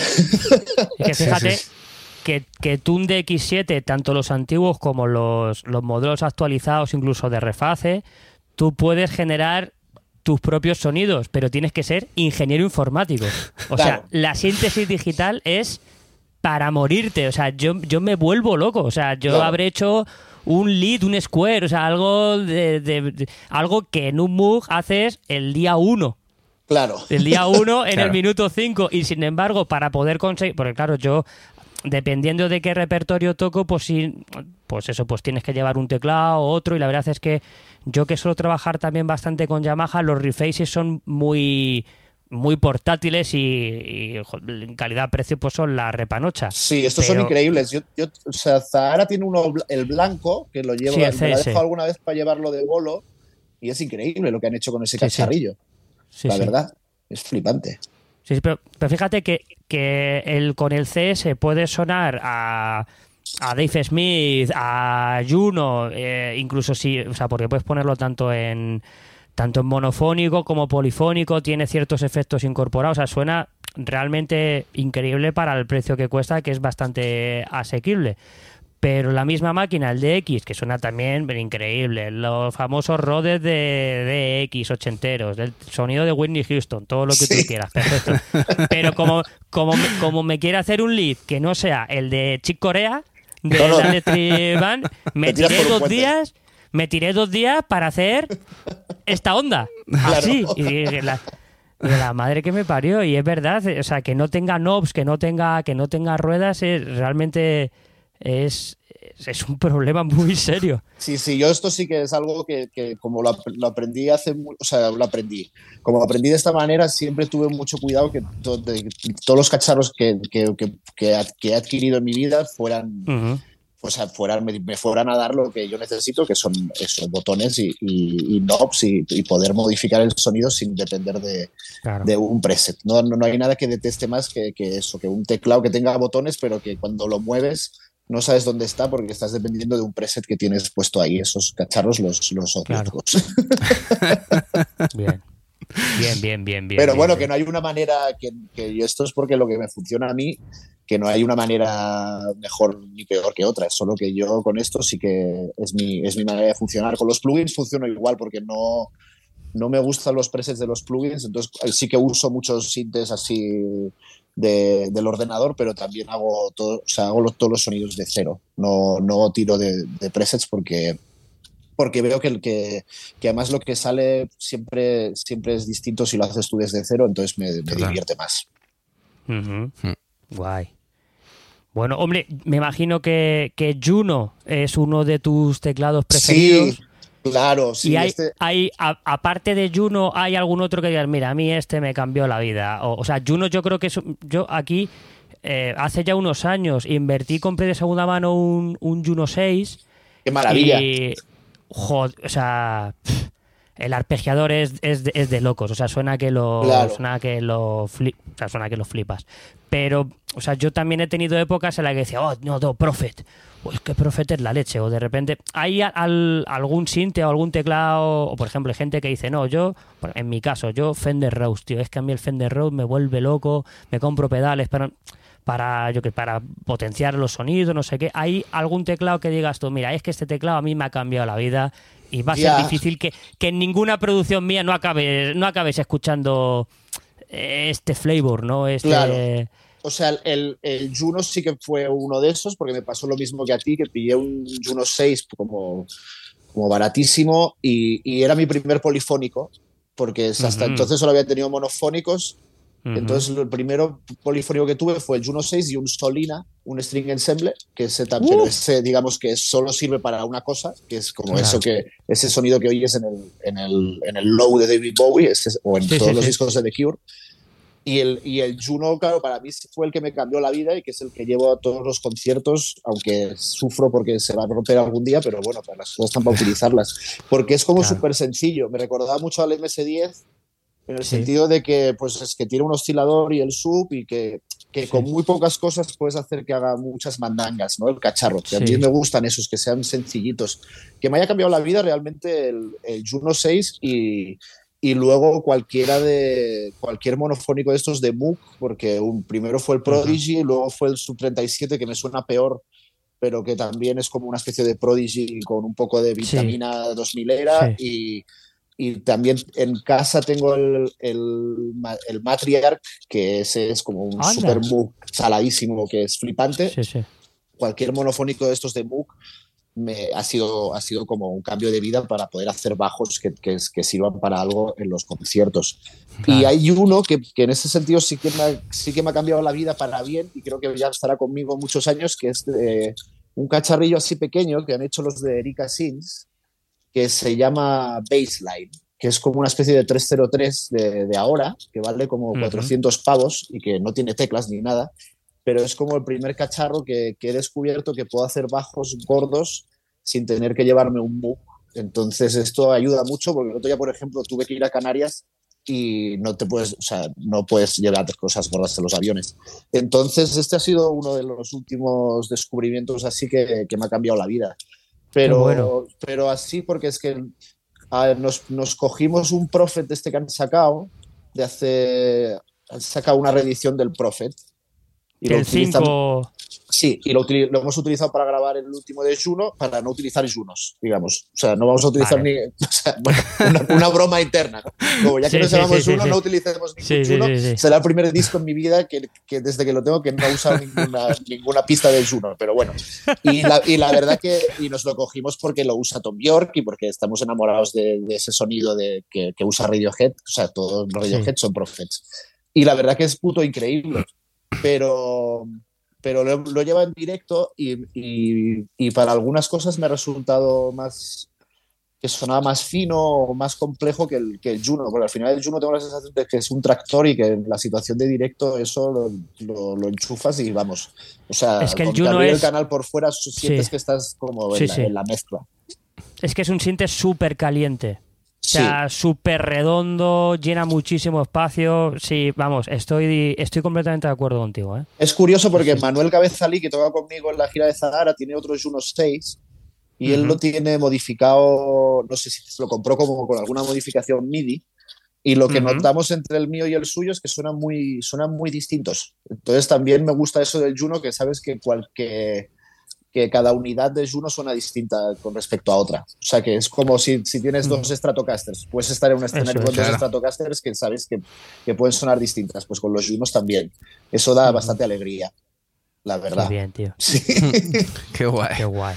Y que fíjate que, que Tune X7, tanto los antiguos como los, los modelos actualizados, incluso de reface, tú puedes generar tus propios sonidos, pero tienes que ser ingeniero informático. O sea, la síntesis digital es para morirte. O sea, yo, yo me vuelvo loco. O sea, yo habré hecho un lead, un square, o sea, algo de, algo que en un MOOC haces el día uno. Claro. El día uno en el minuto cinco. Y sin embargo, para poder conseguir. Porque claro, yo dependiendo de qué repertorio toco, pues sí, pues eso, pues tienes que llevar un teclado o otro y la verdad es que yo que suelo trabajar también bastante con Yamaha, los refaces son muy muy portátiles y, en calidad-precio pues son la repanocha. Sí, estos son increíbles. Yo, o sea, Zahara tiene uno el blanco que lo llevo, me lo he dejado alguna vez para llevarlo de bolo y es increíble lo que han hecho con ese cacharrillo. la verdad, es flipante. Sí, pero, fíjate que, que el, con el CS puede sonar a a Dave Smith, a Juno, eh, incluso si, o sea, porque puedes ponerlo tanto en tanto en monofónico como polifónico, tiene ciertos efectos incorporados, o sea, suena realmente increíble para el precio que cuesta, que es bastante asequible. Pero la misma máquina, el DX, que suena también increíble, los famosos Rhodes de DX ochenteros, del sonido de Whitney Houston, todo lo que tú quieras, perfecto. Pero como, como, como me quiere hacer un lead que no sea el de Chick Corea, de la me tiré dos días, me tiré dos días para hacer esta onda. Así. Y la, la madre que me parió. Y es verdad, o sea, que no tenga knobs, que no tenga, que no tenga ruedas, es realmente es, es un problema muy serio. Sí, sí, yo esto sí que es algo que, como lo, aprendí hace, o sea, lo aprendí, como aprendí de esta manera, siempre tuve mucho cuidado que todos los cacharros que, que, he adquirido en mi vida fueran, pues, fueran me, fueran a dar lo que yo necesito, que son esos botones y, y, knobs y, poder modificar el sonido sin depender de, de un preset. No, no, no, hay nada que deteste más que, que eso, que un teclado que tenga botones, pero que cuando lo mueves no sabes dónde está porque estás dependiendo de un preset que tienes puesto ahí, esos cacharros, los, los bien. Bien, bien, bien, bien. Pero bueno, que no hay una manera, que, que, esto es porque lo que me funciona a mí, que no hay una manera mejor ni peor que otra, es solo que yo con esto sí que es mi, es mi manera de funcionar. Con los plugins funciono igual porque no, no me gustan los presets de los plugins, entonces sí que uso muchos sintes así del ordenador, pero también hago, todo, o sea, hago todos los sonidos de cero. No, no tiro de, presets porque, porque veo que, que, que, además lo que sale siempre, siempre es distinto si lo haces tú desde cero, entonces me, divierte más. Hmm. Guay. Bueno, hombre, me imagino que, que, Juno es uno de tus teclados preferidos. Sí, Claro, sí. Y hay, este hay aparte de Juno, ¿hay algún otro que digas, mira, a mí este me cambió la vida? O, sea, Juno yo creo que es, yo aquí, eh, hace ya unos años, invertí, compré de segunda mano un, un Juno 6. ¡Qué maravilla! Y, o sea, el arpegiador es, es, de, es, de, locos. O sea, suena que lo, suena que lo, suena que lo flipas. Pero, o sea, yo también he tenido épocas en las que decía, oh, no, no, Prophet pues que Prophet es la leche. O de repente hay algún sinte o algún teclado, o por ejemplo, hay gente que dice, no, yo, en mi caso, yo Fender Rose, tío, es que a mí el Fender Rose me vuelve loco, me compro pedales para, para, yo que, para potenciar los sonidos, no sé qué. ¿Hay algún teclado que digas tú, mira, es que este teclado a mí me ha cambiado la vida y va a ser difícil que, en ninguna producción mía no acabes, no acabes escuchando este flavor, ¿no? Este, o sea, el, el, Juno sí que fue uno de esos, porque me pasó lo mismo que a ti, que pillé un Juno 6 como, como baratísimo y, y era mi primer polifónico, porque hasta entonces solo había tenido monofónicos. Entonces, el primero polifónico que tuve fue el Juno 6 y un Solina, un string ensemble, que ese, también, digamos que solo sirve para una cosa, que es como eso que ese sonido que oyes en el, en el, en el low de David Bowie o en todos los discos de The Cure. Y el, y el Juno, claro, para mí fue el que me cambió la vida y que es el que llevo a todos los conciertos, aunque sufro porque se va a romper algún día, pero bueno, para las cosas están para utilizarlas. Porque es como súper sencillo. Me recordaba mucho al MS10 en el sentido de que, pues, es que tiene un oscilador y el sub y que, que con muy pocas cosas puedes hacer que haga muchas mandangas, ¿no? El cacharro. Que a mí me gustan esos, que sean sencillitos. Que me haya cambiado la vida realmente el, el Juno 6 y y luego cualquiera de cualquier monofónico de estos de Moog, porque un, primero fue el Prodigy, y luego fue el Sub 37 que me suena peor, pero que también es como una especie de Prodigy con un poco de vitamina 2000 era y, y, también en casa tengo el, el, el Matriarch, que ese es como un super Moog saladísimo que es flipante. Cualquier monofónico de estos de Moog me, ha, sido, ha sido como un cambio de vida para poder hacer bajos que, que, sirvan para algo en los conciertos. Y hay uno que, que, en ese sentido sí que, me ha, sí que me ha cambiado la vida para bien y creo que ya estará conmigo muchos años, que es un cacharrillo así pequeño que han hecho los de Erika Sins, que se llama Baseline, que es como una especie de 303 de, de ahora, que vale como 400 pavos y que no tiene teclas ni nada pero es como el primer cacharro que, he descubierto que puedo hacer bajos gordos sin tener que llevarme un MOOC. Entonces esto ayuda mucho porque el otro día, por ejemplo, tuve que ir a Canarias y no te puedes, o sea, no puedes llevar cosas gordas en los aviones. Entonces este ha sido uno de los últimos descubrimientos así que, me ha cambiado la vida. Pero, pero así porque es que nos, nos, cogimos un Prophet este que han sacado, de hace, han sacado una reedición del Prophet y el 5 Sí, y lo, hemos utilizado para grabar el último de Juno para no utilizar Junos, digamos. O sea, no vamos a utilizar ni. una, broma interna, ¿no? Como ya que no llamamos Juno, no utilicemos ningún Juno. Será el primer disco en mi vida que, que, desde que lo tengo que no he usado ninguna, ninguna pista de Juno, pero bueno. Y la, y la, verdad que y nos lo cogimos porque lo usa Tom York y porque estamos enamorados de, ese sonido de, que, que, usa Radiohead. O sea, todos los Radiohead son Prophets. Y la verdad que es puto increíble pero, pero lo, lo lleva en directo y, y, y, para algunas cosas me ha resultado más que sonaba más fino o más complejo que el, que el Juno, porque al final el Juno tengo la sensación de que es un tractor y que en la situación de directo eso lo, lo, lo enchufas y vamos. O sea, es que el, Juno es... el canal por fuera sientes sí. que estás como en, sí, la, sí. en, la, mezcla. Es que es un siente súper caliente. O sea, súper redondo, llena muchísimo espacio. Sí, vamos, estoy, estoy completamente de acuerdo contigo. ¿eh? Es curioso porque Manuel Cabezalí, que toca conmigo en la gira de Zahara, tiene otros Juno 6 y uh -huh. él lo tiene modificado, no sé si se lo compró como con alguna modificación MIDI. Y lo que uh -huh. notamos entre el mío y el suyo es que suenan muy, suenan muy distintos. Entonces también me gusta eso del Juno, que sabes que, cual, que, cada unidad de Juno suena distinta con respecto a otra. O sea que es como si, si tienes dos Stratocasters, puedes estar en un escenario con dos Stratocasters que sabes que, que, pueden sonar distintas, pues con los Junos también. Eso da bastante alegría, la verdad. Qué bien, tío. Sí. Qué guay. Qué guay.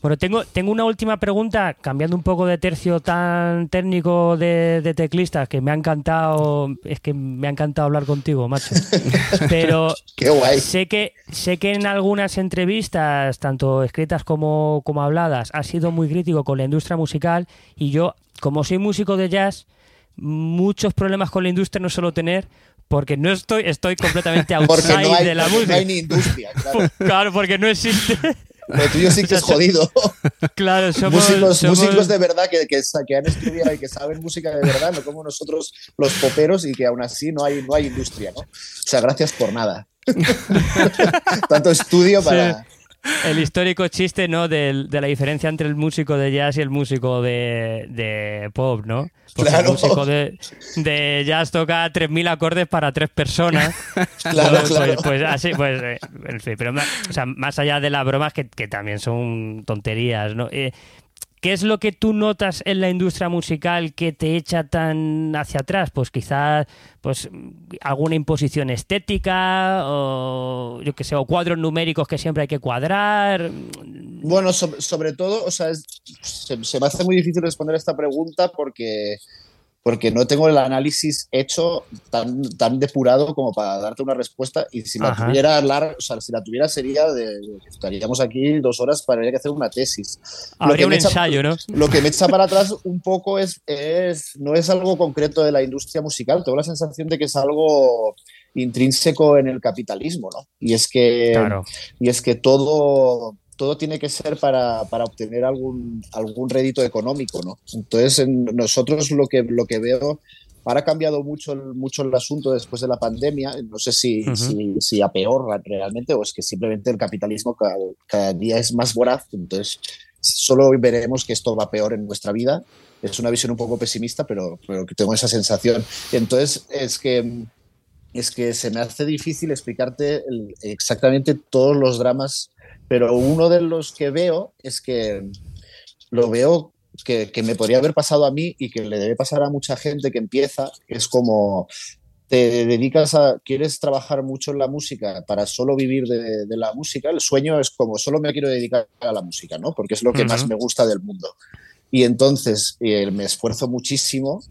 Bueno, tengo, tengo una última pregunta, cambiando un poco de tercio tan técnico de, de, teclistas, que me ha encantado, es que me ha encantado hablar contigo, macho. Pero Qué guay. sé que sé que en algunas entrevistas, tanto escritas como, como habladas, has sido muy crítico con la industria musical y yo, como soy músico de jazz, muchos problemas con la industria no suelo tener porque no estoy, estoy completamente outside no hay, de la música. No hay ni industria, claro. claro, porque no existe. Lo tuyo sí que es jodido. Claro, somos músicos, somos... músicos de verdad que, que, que, han estudiado y que saben música de verdad, no como nosotros los poperos y que aún así no hay, no hay industria, ¿no? O sea, gracias por nada. Tanto estudio para... Sí el histórico chiste, ¿no? De, de, la diferencia entre el músico de jazz y el músico de, de pop, ¿no? Porque claro. el músico de, de jazz toca 3.000 acordes para tres personas. claro, pues, claro. Pues, pues, así, pues, eh, en fin, pero o sea, más allá de las bromas que, que también son tonterías, ¿no? Eh, ¿Qué es lo que tú notas en la industria musical que te echa tan hacia atrás? Pues quizás pues, alguna imposición estética o yo que sé, o cuadros numéricos que siempre hay que cuadrar. Bueno, sobre, todo, o sea, se, me hace muy difícil responder esta pregunta porque porque no tengo el análisis hecho tan, tan depurado como para darte una respuesta y si la Ajá. tuviera larga, o sea, si la tuviera sería de, estaríamos aquí dos horas para a hacer una tesis. Habría un echa, ensayo, ¿no? Lo que me echa para atrás un poco es, es, no es algo concreto de la industria musical, tengo la sensación de que es algo intrínseco en el capitalismo, ¿no? Y es que, claro. y es que todo todo tiene que ser para, para, obtener algún, algún rédito económico, ¿no? Entonces, en nosotros lo que, lo que veo, ahora ha cambiado mucho el, mucho el asunto después de la pandemia, no sé si, uh -huh. si, si, a peor realmente o es que simplemente el capitalismo cada, cada día es más voraz, entonces solo veremos que esto va peor en nuestra vida. Es una visión un poco pesimista, pero, pero tengo esa sensación. Entonces, es que es que se me hace difícil explicarte el, exactamente todos los dramas pero uno de los que veo es que lo veo que, que, me podría haber pasado a mí y que le debe pasar a mucha gente que empieza, es como te dedicas a, quieres trabajar mucho en la música para solo vivir de, de la música, el sueño es como solo me quiero dedicar a la música, ¿no? Porque es lo que uh -huh. más me gusta del mundo. Y entonces eh, me esfuerzo muchísimo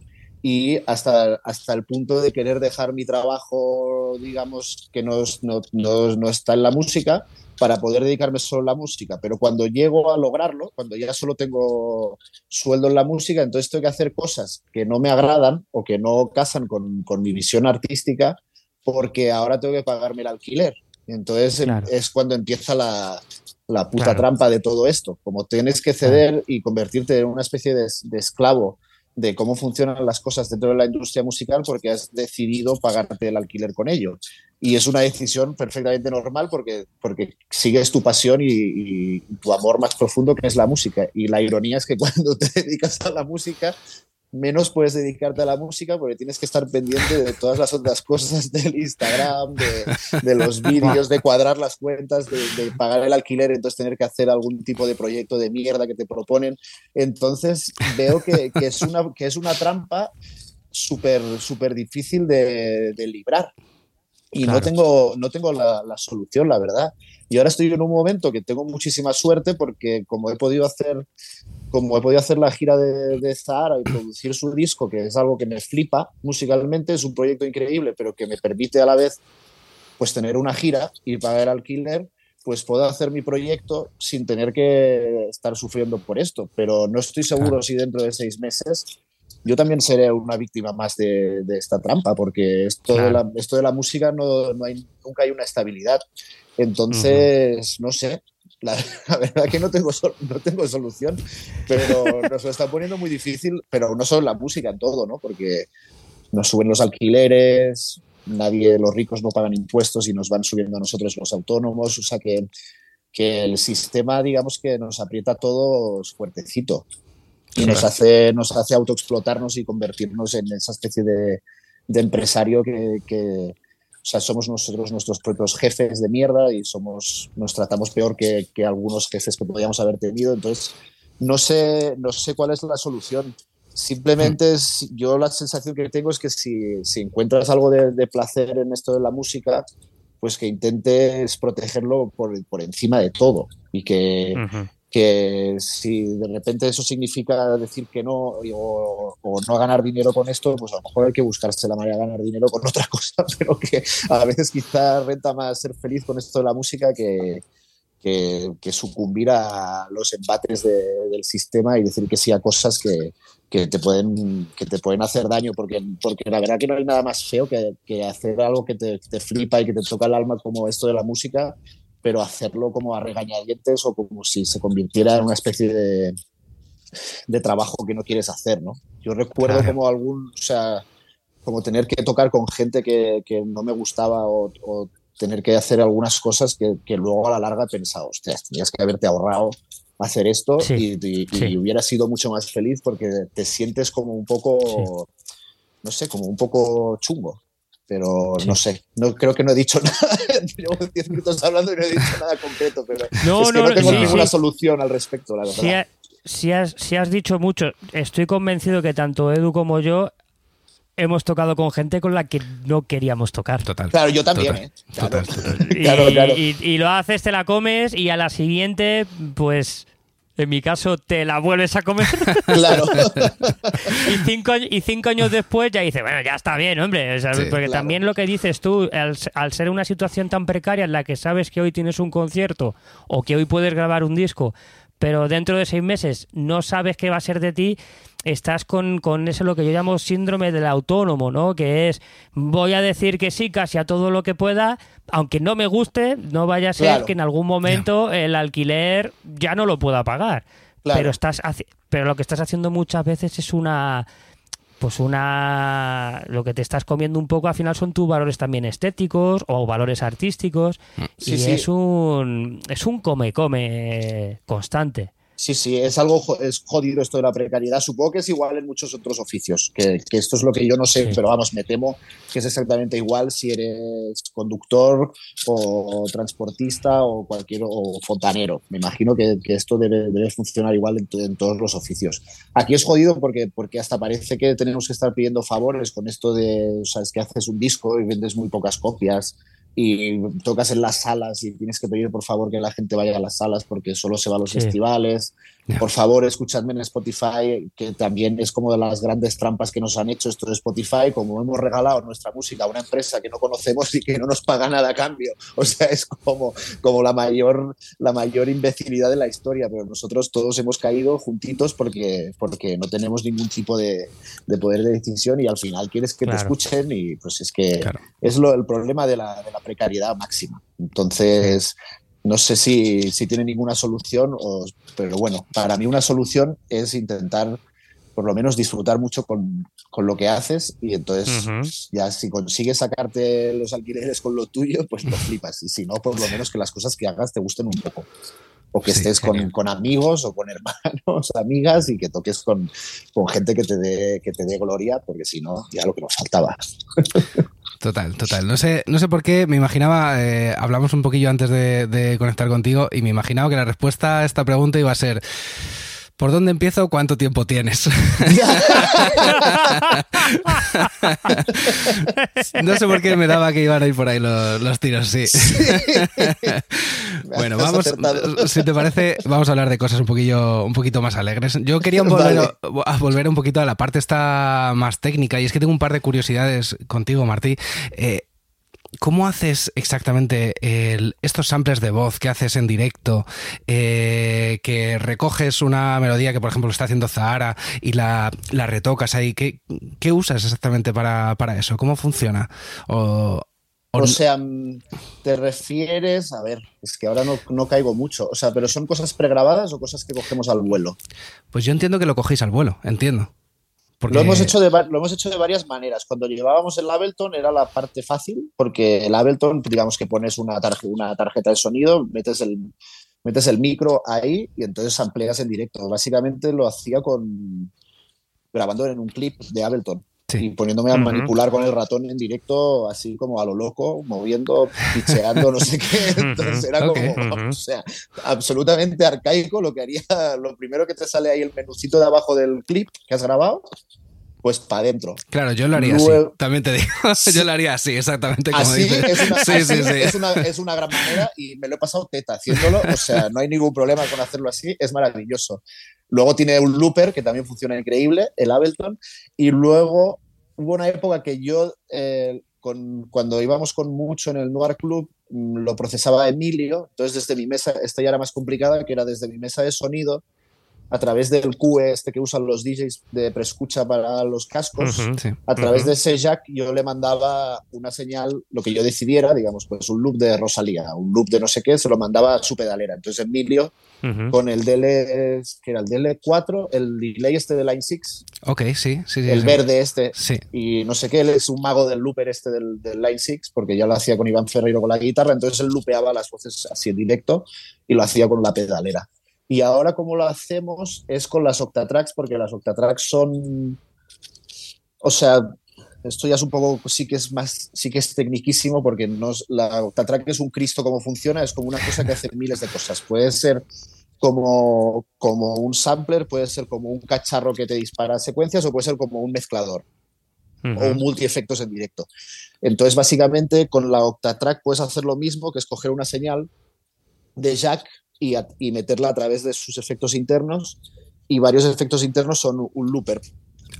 y hasta, hasta el punto de querer dejar mi trabajo, digamos, que no, no, no, no está en la música, para poder dedicarme solo a la música, pero cuando llego a lograrlo, cuando ya solo tengo sueldo en la música, entonces tengo que hacer cosas que no me agradan o que no casan con, con mi visión artística, porque ahora tengo que pagarme el alquiler. Entonces claro. es cuando empieza la, la puta claro. trampa de todo esto, como tienes que ceder y convertirte en una especie de, de esclavo de cómo funcionan las cosas dentro de la industria musical porque has decidido pagarte el alquiler con ello. Y es una decisión perfectamente normal porque, porque sigues tu pasión y, y, tu amor más profundo que es la música. Y la ironía es que cuando te dedicas a la música, menos puedes dedicarte a la música porque tienes que estar pendiente de todas las otras cosas del Instagram, de, de los vídeos, de cuadrar las cuentas, de, de, pagar el alquiler, entonces tener que hacer algún tipo de proyecto de mierda que te proponen. Entonces veo que, que es, una, que es una trampa súper súper difícil de, de, librar. Y claro. no tengo, no tengo la, la, solución, la verdad. Y ahora estoy en un momento que tengo muchísima suerte porque como he podido hacer como he podido hacer la gira de, de Zahara y producir su disco, que es algo que me flipa musicalmente, es un proyecto increíble, pero que me permite a la vez pues tener una gira y pagar alquiler, pues puedo hacer mi proyecto sin tener que estar sufriendo por esto. Pero no estoy seguro si dentro de seis meses yo también seré una víctima más de, esta trampa, porque esto, de la, esto de la música no, no hay, nunca hay una estabilidad. Entonces, no sé, la, verdad que no tengo, no tengo solución, pero nos lo está poniendo muy difícil, pero no solo la música, en todo, ¿no? Porque nos suben los alquileres, nadie, los ricos no pagan impuestos y nos van subiendo a nosotros los autónomos, o sea que, que el sistema, digamos que nos aprieta todos fuertecito y nos hace, nos hace autoexplotarnos y convertirnos en esa especie de, de empresario que, que, o sea, somos nosotros nuestros propios jefes de mierda y somos, nos tratamos peor que, que algunos jefes que podríamos haber tenido. Entonces, no sé, no sé cuál es la solución. Simplemente es, yo la sensación que tengo es que si, si encuentras algo de, de, placer en esto de la música, pues que intentes protegerlo por, por encima de todo y que, uh -huh que si de repente eso significa decir que no o, no ganar dinero con esto, pues a lo mejor hay que buscarse la manera de ganar dinero con otra cosa, pero que a veces quizá renta más ser feliz con esto de la música que, que, sucumbir a los embates de, del sistema y decir que sí a cosas que, que, te, pueden, que te pueden hacer daño, porque, porque la verdad que no hay nada más feo que, hacer algo que te, te flipa y que te toca el alma como esto de la música pero hacerlo como a regañadientes o como si se convirtiera en una especie de, de trabajo que no quieres hacer, ¿no? Yo recuerdo claro. como algún, o sea, como tener que tocar con gente que, que no me gustaba o, o, tener que hacer algunas cosas que, que, luego a la larga he pensado, hostias, tenías que haberte ahorrado hacer esto sí, y, y, sí. y, hubiera sido mucho más feliz porque te sientes como un poco, sí. no sé, como un poco chungo pero sí. no sé, no creo que no he dicho nada. Llevo 10 minutos hablando y no he dicho nada concreto, pero no, es que no, no tengo sí, ninguna sí. solución al respecto, la verdad. Si, ha, si, has, si has dicho mucho, estoy convencido que tanto Edu como yo hemos tocado con gente con la que no queríamos tocar. Total. Claro, yo también, total, ¿eh? Claro. Total, total. Y, claro, claro. Y, y, lo haces, te la comes y a la siguiente, pues en mi caso, te la vuelves a comer. Claro. y, cinco, y cinco años después ya dices, bueno, ya está bien, hombre. O sea, sí, porque claro. también lo que dices tú, al, al, ser una situación tan precaria en la que sabes que hoy tienes un concierto o que hoy puedes grabar un disco, pero dentro de seis meses no sabes qué va a ser de ti, estás con, con eso lo que yo llamo síndrome del autónomo, ¿no? Que es, voy a decir que sí casi a todo lo que pueda, aunque no me guste, no vaya a ser claro. que en algún momento el alquiler ya no lo pueda pagar. Claro. Pero, estás, pero lo que estás haciendo muchas veces es una pues una lo que te estás comiendo un poco al final son tus valores también estéticos o valores artísticos. Sí, y sí. es un es un come come constante Sí, sí, es algo es jodido esto de la precariedad. Supongo que es igual en muchos otros oficios, que, que esto es lo que yo no sé, sí. pero vamos, me temo que es exactamente igual si eres conductor o transportista o cualquier o fontanero. Me imagino que, que esto debe, debe, funcionar igual en, en, todos los oficios. Aquí es jodido porque, porque hasta parece que tenemos que estar pidiendo favores con esto de, sabes, que haces un disco y vendes muy pocas copias y tocas en las salas y tienes que pedir por favor que la gente vaya a las salas porque solo se va a los sí. festivales. Por favor, escuchadme en Spotify, que también es como de las grandes trampas que nos han hecho esto de Spotify, como hemos regalado nuestra música a una empresa que no conocemos y que no nos paga nada a cambio. O sea, es como, como la, mayor, la mayor imbecilidad de la historia, pero nosotros todos hemos caído juntitos porque, porque no tenemos ningún tipo de, de poder de decisión y al final quieres que claro. te escuchen y pues es que claro. es lo, el problema de la, de la precariedad máxima. Entonces, no sé si, si tiene ninguna solución, o, pero bueno, para mí una solución es intentar por lo menos disfrutar mucho con, con lo que haces y entonces uh -huh. ya si consigues sacarte los alquileres con lo tuyo, pues lo flipas y si no, por lo menos que las cosas que hagas te gusten un poco o que sí, estés con, con, amigos o con hermanos, amigas y que toques con, con gente que te dé que te dé gloria, porque si no, ya lo que nos faltaba. Total, total. No sé, no sé por qué, me imaginaba, eh, hablamos un poquillo antes de, de, conectar contigo y me imaginaba que la respuesta a esta pregunta iba a ser... ¿Por dónde empiezo? ¿Cuánto tiempo tienes? no sé por qué me daba que iban a ir por ahí los, los tiros, sí. sí. bueno, vamos, si te parece, vamos a hablar de cosas un poquillo, un poquito más alegres. Yo quería volver, vale. a volver un poquito a la parte esta más técnica y es que tengo un par de curiosidades contigo, Martí. Eh, ¿cómo haces exactamente estos samples de voz que haces en directo? Eh, que recoges una melodía que, por ejemplo, lo está haciendo Zahara y la, retocas ahí. ¿Qué, usas exactamente para, eso? ¿Cómo funciona? O, sea, mm, te refieres, a ver, es que ahora no, no, caigo mucho, o sea, pero son cosas pregrabadas o cosas que cogemos al vuelo. Pues yo entiendo que lo cogéis al vuelo, entiendo. Lo, hemos hecho de, lo hemos hecho de varias maneras. Cuando llevábamos el Ableton era la parte fácil, porque el Ableton, digamos que pones una, una tarjeta de sonido, metes el, metes el micro ahí y entonces amplias en directo. Básicamente lo hacía con grabando en un clip de Ableton y poniéndome a manipular con el ratón en directo, así como a lo loco, moviendo, picheando, no sé qué. Entonces era como, o sea, absolutamente arcaico lo que haría, lo primero que te sale ahí el menucito de abajo del clip que has grabado, pues para adentro. Claro, yo lo haría así, también te digo. yo lo haría así, exactamente como así, Es una, sí, sí, sí. Es, una, es una gran manera y me lo he pasado teta haciéndolo, o sea, no hay ningún problema con hacerlo así, es maravilloso. Luego tiene un looper que también funciona increíble, el Ableton. Y luego hubo una época que yo, eh, con, cuando íbamos con mucho en el Noir Club, mm, lo procesaba Emilio. Entonces, desde mi mesa, esta ya era más complicada, que era desde mi mesa de sonido, a través del QE este que usan los DJs de preescucha para los cascos, a través de ese jack yo le mandaba una señal, lo que yo decidiera, digamos, pues un loop de Rosalía, un loop de no sé qué, se lo mandaba a su pedalera. Entonces Emilio, con el DL, que era el DL4, el delay este de Line 6, ok, sí, sí, el verde este, y no sé qué, él es un mago del looper este del, del Line 6, porque ya lo hacía con Iván Ferreiro con la guitarra, entonces él lupeaba las voces así en directo y lo hacía con la pedalera. Y ahora como lo hacemos es con las Octatracks, porque las Octatracks son, o sea, esto ya es un poco, sí que es más, sí que es tecniquísimo, porque nos, la Octatrack es un Cristo como funciona, es como una cosa que hace miles de cosas. Puede ser como, como un sampler, puede ser como un cacharro que te dispara secuencias o puede ser como un mezclador o un multi-efectos en directo. Entonces, básicamente, con la Octatrack puedes hacer lo mismo, que es coger una señal de jack y, meterla a través de sus efectos internos. Y varios efectos internos son un looper,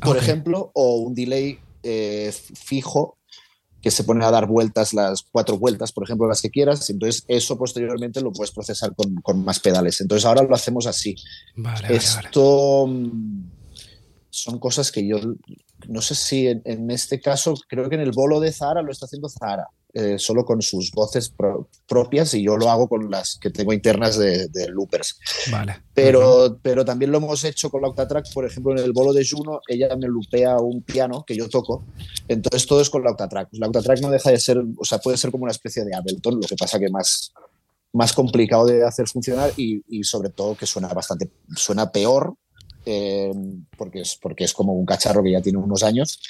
por ejemplo, o un delay eh, fijo que se pone a dar vueltas, las cuatro vueltas, por ejemplo, las que quieras. Entonces, eso posteriormente lo puedes procesar con, más pedales. Entonces, ahora lo hacemos así. Esto mm, son cosas que yo no sé si en, este caso, creo que en el bolo de Zahara lo está haciendo Zahara. Eh, solo con sus voces propias y yo lo hago con las que tengo internas de, loopers. Vale. Pero, pero también lo hemos hecho con la Octatrack, por ejemplo, en el bolo de Juno, ella me lupea un piano que yo toco, entonces todo es con la Octatrack. La Octatrack no deja de ser, o sea, puede ser como una especie de Ableton, lo que pasa que más, más complicado de hacer funcionar y, y sobre todo que suena bastante, suena peor eh, porque, es, porque es como un cacharro que ya tiene unos años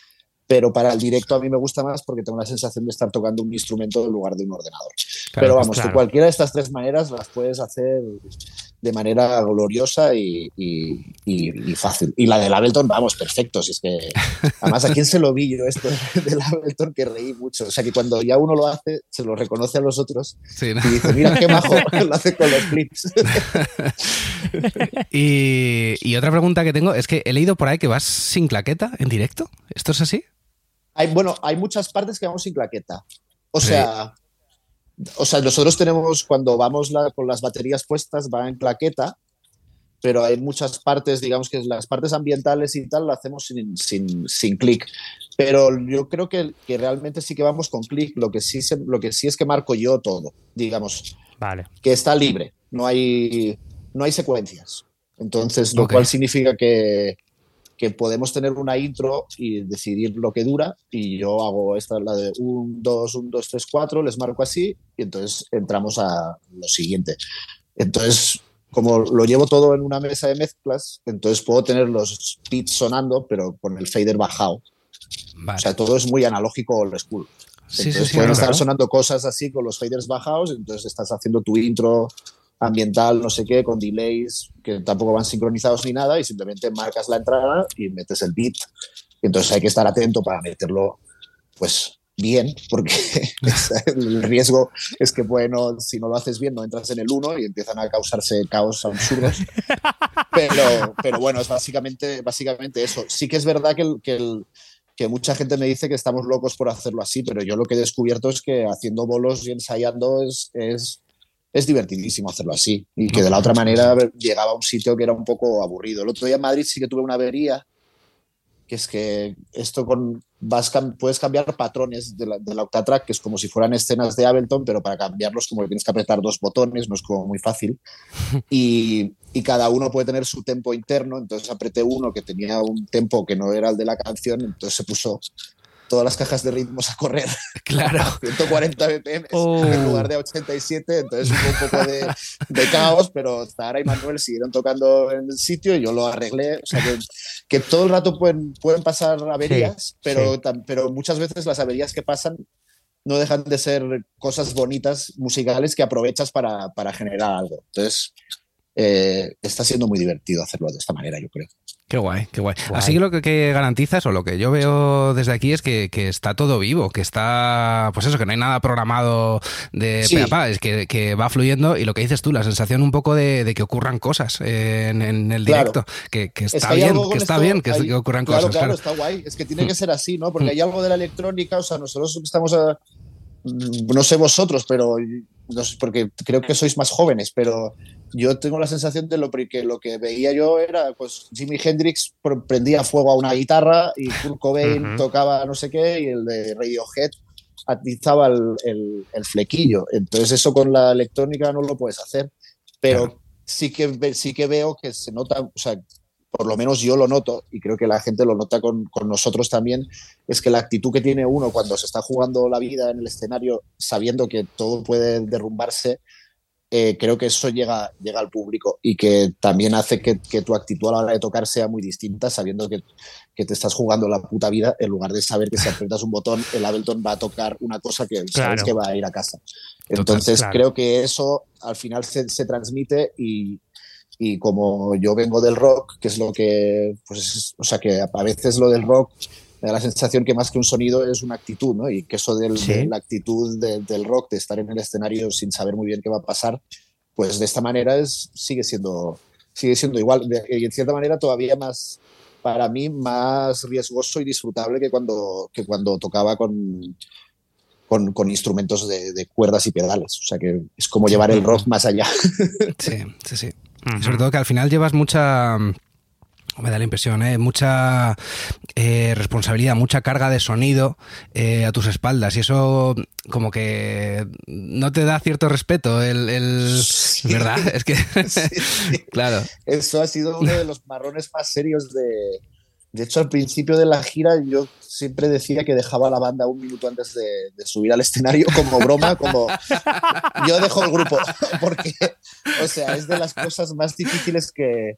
pero para el directo a mí me gusta más porque tengo la sensación de estar tocando un instrumento en lugar de un ordenador. pero pues vamos, cualquiera de estas tres maneras las puedes hacer de manera gloriosa y, fácil. Y la del Ableton, vamos, perfecto. Si es que, además, ¿a quién se lo vi yo esto del Ableton que reí mucho? O sea, que cuando ya uno lo hace, se lo reconoce a los otros y dice, mira qué majo, lo hace con los clips. y, y otra pregunta que tengo es que he leído por ahí que vas sin claqueta en directo. ¿Esto es así? Hay, bueno, hay muchas partes que vamos sin claqueta. O sea, o sea, nosotros tenemos, cuando vamos con las baterías puestas, va en claqueta, pero hay muchas partes, digamos que las partes ambientales y tal, lo hacemos sin, sin, sin clic. Pero yo creo que, que, realmente sí que vamos con clic. Lo, que sí lo que sí es que marco yo todo, digamos. Vale. Que está libre, no hay, no hay secuencias. Entonces, lo cual significa que, que podemos tener una intro y decidir lo que dura y yo hago esta, la de 1, 2, 1, 2, 3, 4, les marco así y entonces entramos a lo siguiente. Entonces, como lo llevo todo en una mesa de mezclas, entonces puedo tener los beats sonando, pero con el fader bajado. O sea, todo es muy analógico old school. Entonces pueden estar sonando cosas así con los faders bajados, entonces estás haciendo tu intro ambiental, no sé qué, con delays que tampoco van sincronizados ni nada y simplemente marcas la entrada y metes el beat. Entonces hay que estar atento para meterlo, pues bien, porque el riesgo es que, bueno, si no lo haces bien, no entras en el 1 y empiezan a causarse caos absurdos. Pero, pero bueno, es básicamente, básicamente eso. Sí que es verdad que el, que el que mucha gente me dice que estamos locos por hacerlo así, pero yo lo que he descubierto es que haciendo bolos y ensayando es, es, es divertidísimo hacerlo así. Y que de la otra manera llegaba a un sitio que era un poco aburrido. El otro día en Madrid sí que tuve una avería que es que esto con vas puedes cambiar patrones de la, de la, Octatrack, que es como si fueran escenas de Ableton, pero para cambiarlos como que tienes que apretar dos botones, no es como muy fácil. Y, y cada uno puede tener su tempo interno, entonces apreté uno que tenía un tempo que no era el de la canción, entonces se puso todas las cajas de ritmos a correr claro. a 140 BPM oh. en lugar de 87, entonces hubo un poco de, de, caos, pero Zara y Manuel siguieron tocando en el sitio y yo lo arreglé, o sea que, que todo el rato pueden, pueden pasar averías, sí, pero, sí. pero muchas veces las averías que pasan no dejan de ser cosas bonitas musicales que aprovechas para, para generar algo. Entonces, eh, está siendo muy divertido hacerlo de esta manera, yo creo. Qué guay, qué guay. guay. Así que lo que, que, garantizas o lo que yo veo desde aquí es que, que, está todo vivo, que está, pues eso, que no hay nada programado de sí. pa, es que, que, va fluyendo y lo que dices tú, la sensación un poco de, de que ocurran cosas en, en el directo, claro. que, está es bien, que está esto, bien que, hay, ocurran claro, cosas. Claro, claro, está guay, es que tiene que ser así, ¿no? Porque hay algo de la electrónica, o sea, nosotros estamos a, no sé vosotros, pero no sé, porque creo que sois más jóvenes, pero yo tengo la sensación de lo que lo que veía yo era pues Jimi Hendrix prendía fuego a una guitarra y Kurt Cobain uh -huh. tocaba no sé qué y el de Radiohead atizaba el, el, el, flequillo. Entonces eso con la electrónica no lo puedes hacer, pero claro. sí que sí que veo que se nota, o sea, por lo menos yo lo noto, y creo que la gente lo nota con, con, nosotros también, es que la actitud que tiene uno cuando se está jugando la vida en el escenario, sabiendo que todo puede derrumbarse, eh, creo que eso llega, llega al público y que también hace que, que, tu actitud a la hora de tocar sea muy distinta, sabiendo que, que, te estás jugando la puta vida, en lugar de saber que si aprietas un botón, el Ableton va a tocar una cosa que claro. sabes que va a ir a casa. Entonces Total, claro. creo que eso al final se, se transmite y, y como yo vengo del rock, que es lo que, pues, o sea, que a veces lo del rock me da la sensación que más que un sonido es una actitud, ¿no? Y que eso del, sí. de la actitud de, del rock, de estar en el escenario sin saber muy bien qué va a pasar, pues de esta manera es, sigue, siendo, sigue siendo igual. Y en cierta manera todavía más, para mí, más riesgoso y disfrutable que cuando, que cuando tocaba con, con, con, instrumentos de, de, cuerdas y pedales. O sea que es como llevar el rock más allá. Sí, sí, sí. Sobre todo que al final llevas mucha me da la impresión, ¿eh? mucha eh, responsabilidad, mucha carga de sonido eh, a tus espaldas y eso como que no te da cierto respeto. El, el... Sí. ¿Verdad? Es que, sí, sí. claro. Eso ha sido uno de los marrones más serios de... De hecho, al principio de la gira yo siempre decía que dejaba la banda un minuto antes de, de subir al escenario como broma, como yo dejo el grupo, porque, o sea, es de las cosas más difíciles que,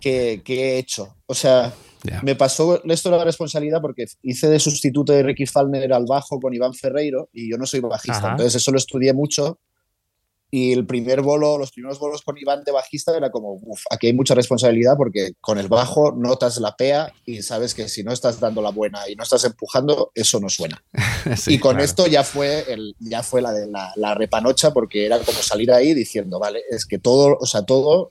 que, que he hecho. O sea, yeah. me pasó esto la responsabilidad porque hice de sustituto de Ricky Falner al bajo con Iván Ferreiro y yo no soy bajista, Ajá. entonces eso lo estudié mucho. Y el primer bolo, los primeros bolos con Iván de bajista era como, uff, aquí hay mucha responsabilidad porque con el bajo notas la pea y sabes que si no estás dando la buena y no estás empujando, eso no suena. sí, y con claro. esto ya fue, el, ya fue la de la, la repanocha porque era como salir ahí diciendo, vale, es que todo, o sea, todo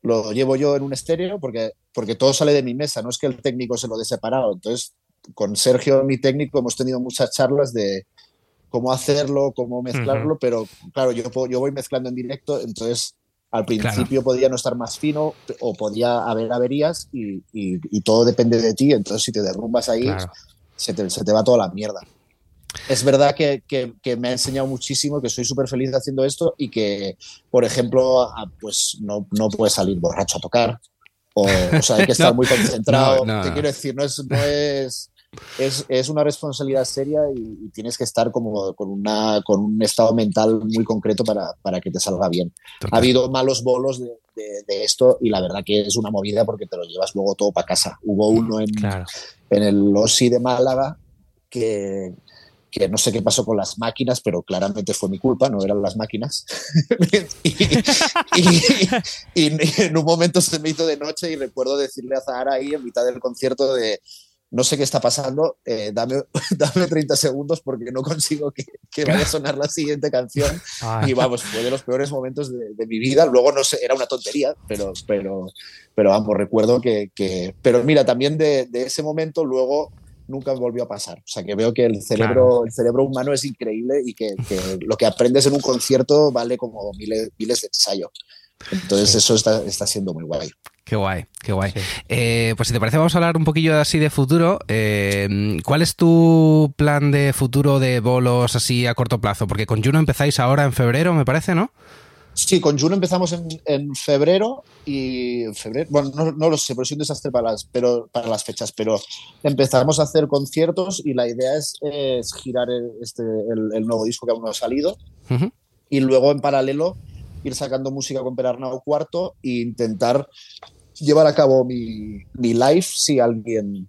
lo llevo yo en un estéreo porque, porque todo sale de mi mesa, no es que el técnico se lo dé separado. Entonces, con Sergio, mi técnico, hemos tenido muchas charlas de cómo hacerlo, cómo mezclarlo, uh -huh. pero claro, yo, yo voy mezclando en directo, entonces al principio claro. podía no estar más fino o podía haber averías y, y, y, todo depende de ti, entonces si te derrumbas ahí, claro. se, te, se te va toda la mierda es verdad que, que, que, me ha enseñado muchísimo, que soy súper feliz haciendo esto y que, por ejemplo, pues no, no puedes salir borracho a tocar. O, o sea, hay que estar no, muy concentrado. No, no, Te quiero decir, no es, no es, es, es una responsabilidad seria y, y, tienes que estar como con, una, con un estado mental muy concreto para, para que te salga bien. Total. Ha habido malos bolos de, de, de, esto y la verdad que es una movida porque te lo llevas luego todo para casa. Hubo uno en, claro. en el OSI de Málaga que, que no sé qué pasó con las máquinas, pero claramente fue mi culpa, no eran las máquinas. y, y, y, y, en un momento se me hizo de noche y recuerdo decirle a Zahara ahí en mitad del concierto de no sé qué está pasando, eh, dame, dame 30 segundos porque no consigo que, que, vaya a sonar la siguiente canción. Ay. Y vamos, fue de los peores momentos de, de, mi vida. Luego no sé, era una tontería, pero, pero, pero vamos, recuerdo que, que... Pero mira, también de, de ese momento luego nunca volvió a pasar. O sea que veo que el cerebro, el cerebro humano es increíble y que, lo que aprendes en un concierto vale como miles, miles de ensayo. Entonces eso está, está, siendo muy guay. Qué guay, qué guay. Eh, pues si te parece vamos a hablar un poquillo así de futuro. Eh, ¿Cuál es tu plan de futuro de bolos así a corto plazo? Porque con Juno empezáis ahora en febrero, me parece, ¿no? Sí, con Juno empezamos en, febrero y en febrero, bueno, no, lo sé, pero es un desastre para las, pero, para las fechas, pero empezamos a hacer conciertos y la idea es, girar este, el, nuevo disco que aún no ha salido y luego en paralelo ir sacando música con Perarnau Cuarto e intentar llevar a cabo mi, mi live si alguien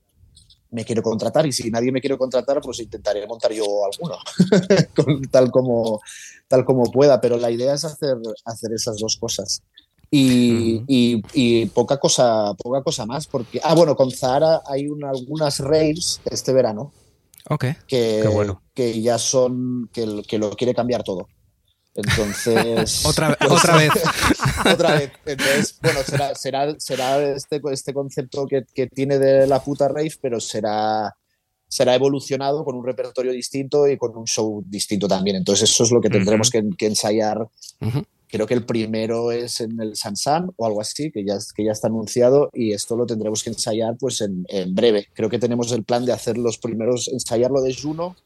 me quiere contratar y si nadie me quiere contratar, pues intentaré montar yo alguno, tal, como, tal como pueda, pero la idea es hacer, hacer esas dos cosas. Y, y, poca, cosa, poca cosa más, porque, ah, bueno, con Zahara hay algunas raves este verano. Ok. Que, que ya son, que, que lo quiere cambiar todo. Entonces. otra, pues, otra vez. otra vez. Entonces, bueno, será, será, será este, este concepto que, que, tiene de la puta rave, pero será, será evolucionado con un repertorio distinto y con un show distinto también. Entonces, eso es lo que tendremos que, ensayar. Creo que el primero es en el Sansan o algo así, que ya, que ya está anunciado, y esto lo tendremos que ensayar pues en, en breve. Creo que tenemos el plan de hacer los primeros, ensayarlo de Juno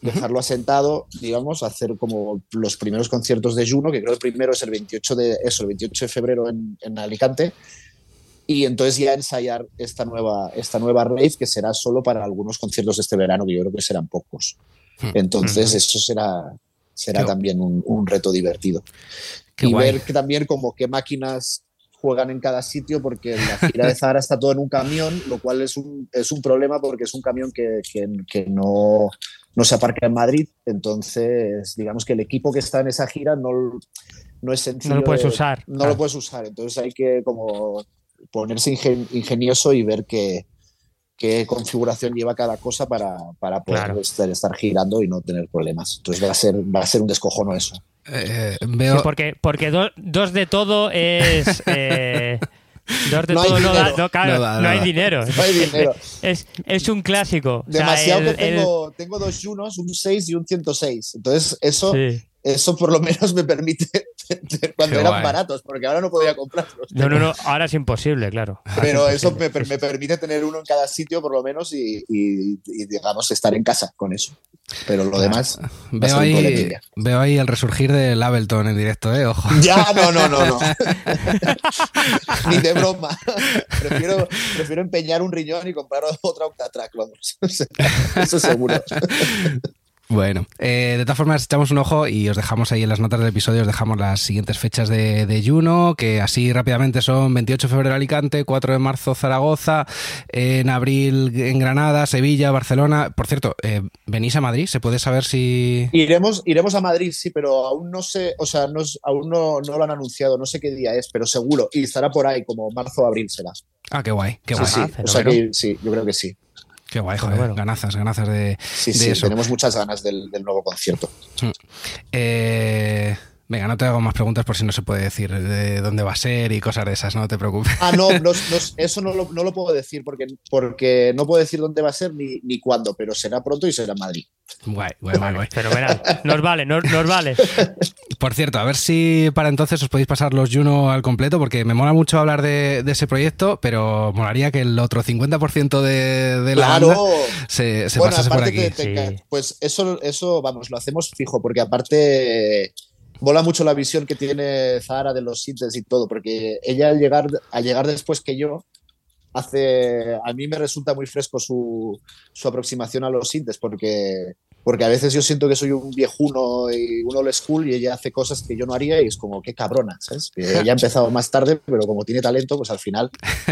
dejarlo asentado, digamos, hacer como los primeros conciertos de Juno, que creo que el primero es el 28 de, eso, el 28 de febrero en, en Alicante, y entonces ya ensayar esta nueva, esta nueva rave que será solo para algunos conciertos de este verano, que yo creo que serán pocos. Hmm. Entonces eso será, será también un, un, reto divertido. y ver que también como qué máquinas juegan en cada sitio porque la gira de Zara está todo en un camión, lo cual es un, es un problema porque es un camión que, que, que no, no se aparca en Madrid, entonces digamos que el equipo que está en esa gira no, no es sencillo. No lo puedes usar. No lo puedes usar, entonces hay que como ponerse ingenioso y ver qué, qué configuración lleva cada cosa para, para poder estar, girando y no tener problemas. Entonces va a ser, va a ser un descojono eso. Eh, veo... porque porque dos de todo es... Eh, no, hay dinero. No hay dinero. Es, es un clásico. Demasiado que tengo, tengo dos Junos, un 6 y un 106. Entonces, eso, eso por lo menos me permite cuando eran baratos, porque ahora no podía comprarlos. No, no, no, ahora es imposible, claro. Pero eso me, me, permite tener uno en cada sitio por lo menos y, y, digamos, estar en casa con eso. Pero lo demás. Veo ahí, veo ahí el resurgir del Ableton en directo, ¿eh? Ojo. Ya, no, no, no, no. Ni de broma. Prefiero, prefiero empeñar un riñón y comprar otra Octatrack, vamos. Eso seguro. Bueno, eh, de todas formas, echamos un ojo y os dejamos ahí en las notas del episodio, os dejamos las siguientes fechas de, de Juno, que así rápidamente son 28 de febrero Alicante, 4 de marzo Zaragoza, en abril en Granada, Sevilla, Barcelona. Por cierto, eh, ¿venís a Madrid? ¿Se puede saber si...? Iremos, iremos a Madrid, sí, pero aún no sé, o sea, no, aún no, lo han anunciado, no sé qué día es, pero seguro, y estará por ahí, como marzo o abril será. Ah, qué guay, qué guay. Sí, o sea que, sí, yo creo que sí. Qué guay, joder, ganazas, ganazas de, sí, sí, Tenemos muchas ganas del, nuevo concierto. Mm. Eh, venga, no te hago más preguntas por si no se puede decir de dónde va a ser y cosas de esas, no te preocupes. Ah, no, eso no lo, no lo, puedo decir porque, porque no puedo decir dónde va a ser ni, ni cuándo, pero será pronto y será en Madrid. Guay, guay, guay, guay. Pero nos vale, nos, nos vale. Por cierto, a ver si para entonces os podéis pasar los Juno al completo, porque me mola mucho hablar de, ese proyecto, pero molaría que el otro 50% de, de la claro. banda se, se pasase por aquí. pues eso, eso, vamos, lo hacemos fijo, porque aparte mola mucho la visión que tiene Zara de los síntesis y todo, porque ella al llegar, al llegar después que yo, hace, a mí me resulta muy fresco su, su aproximación a los sintes, porque porque a veces yo siento que soy un viejuno y un old school y ella hace cosas que yo no haría y es como, qué cabrona, ¿sabes? Que ella ha empezado más tarde, pero como tiene talento, pues al final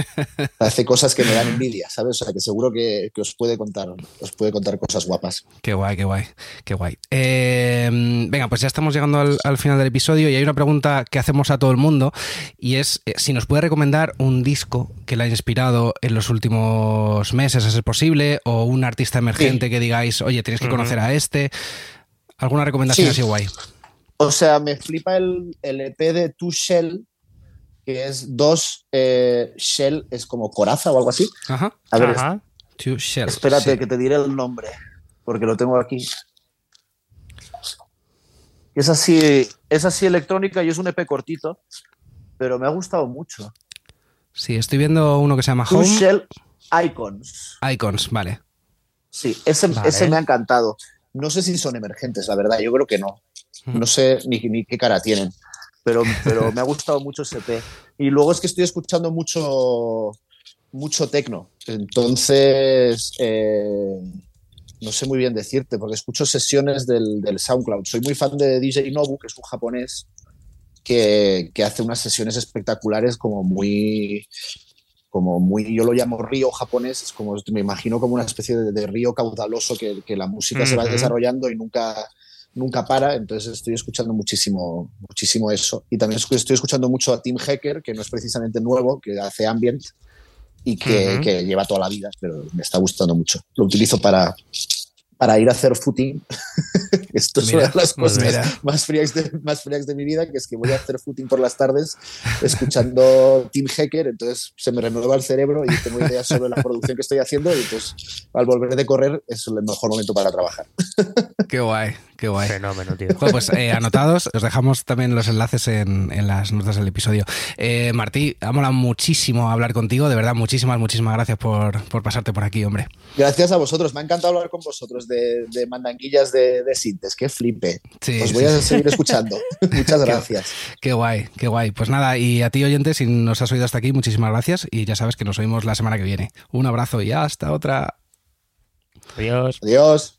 hace cosas que me dan envidia, ¿sabes? O sea, que seguro que, os, puede contar, os puede contar cosas guapas. Qué guay, qué guay, qué guay. Eh, venga, pues ya estamos llegando al, final del episodio y hay una pregunta que hacemos a todo el mundo y es eh, si nos puede recomendar un disco que le haya inspirado en los últimos meses, a ser posible, o un artista emergente que digáis, oye, tienes que conocer a este. ¿Alguna recomendación así guay? O sea, me flipa el, el EP de Tu Shell, que es dos eh, Shell, es como coraza o algo así. Ajá. A ver, Two Shell. Espérate, sí. que te diré el nombre, porque lo tengo aquí. Es así, es así electrónica y es un EP cortito, pero me ha gustado mucho. Sí, estoy viendo uno que se llama Two Home Shell Icons. Icons, vale. Sí, ese, Vale. ese me ha encantado. No sé si son emergentes, la verdad, yo creo que no. Mm. No sé ni, ni qué cara tienen, pero, pero me ha gustado mucho ese EP. Y luego es que estoy escuchando mucho, mucho tecno. Entonces, eh, no sé muy bien decirte, porque escucho sesiones del, del SoundCloud. Soy muy fan de DJ Nobu, que es un japonés que, que hace unas sesiones espectaculares como muy como muy, yo lo llamo río japonés, es como, me imagino como una especie de, de río caudaloso que, que la música se va desarrollando y nunca, nunca para, entonces estoy escuchando muchísimo, muchísimo eso. Y también estoy escuchando mucho a Tim Hacker, que no es precisamente nuevo, que hace ambient y que, Ujú. que lleva toda la vida, pero me está gustando mucho. Lo utilizo para, para ir a hacer footing. Esto es una de las cosas mira. más frías, de, más frías de mi vida, que es que voy a hacer footing por las tardes escuchando Tim Hacker, entonces se me renueva el cerebro y tengo ideas sobre la producción que estoy haciendo y entonces al volver de correr es el mejor momento para trabajar. Qué guay, qué guay. Fenómeno, tío. Joder, pues eh, anotados, os dejamos también los enlaces en, en las notas del episodio. Eh, Martí, ha molado muchísimo hablar contigo, de verdad, muchísimas, muchísimas gracias por, por pasarte por aquí, hombre. Gracias a vosotros, me ha encantado hablar con vosotros de, de mandanguillas de, de sintes, qué flipe. Sí, Os sí, voy a sí. seguir escuchando. Muchas gracias. Qué guay, qué guay. Pues nada, y a ti oyente, si nos has oído hasta aquí, muchísimas gracias y ya sabes que nos oímos la semana que viene. Un abrazo y hasta otra. Adiós. Adiós.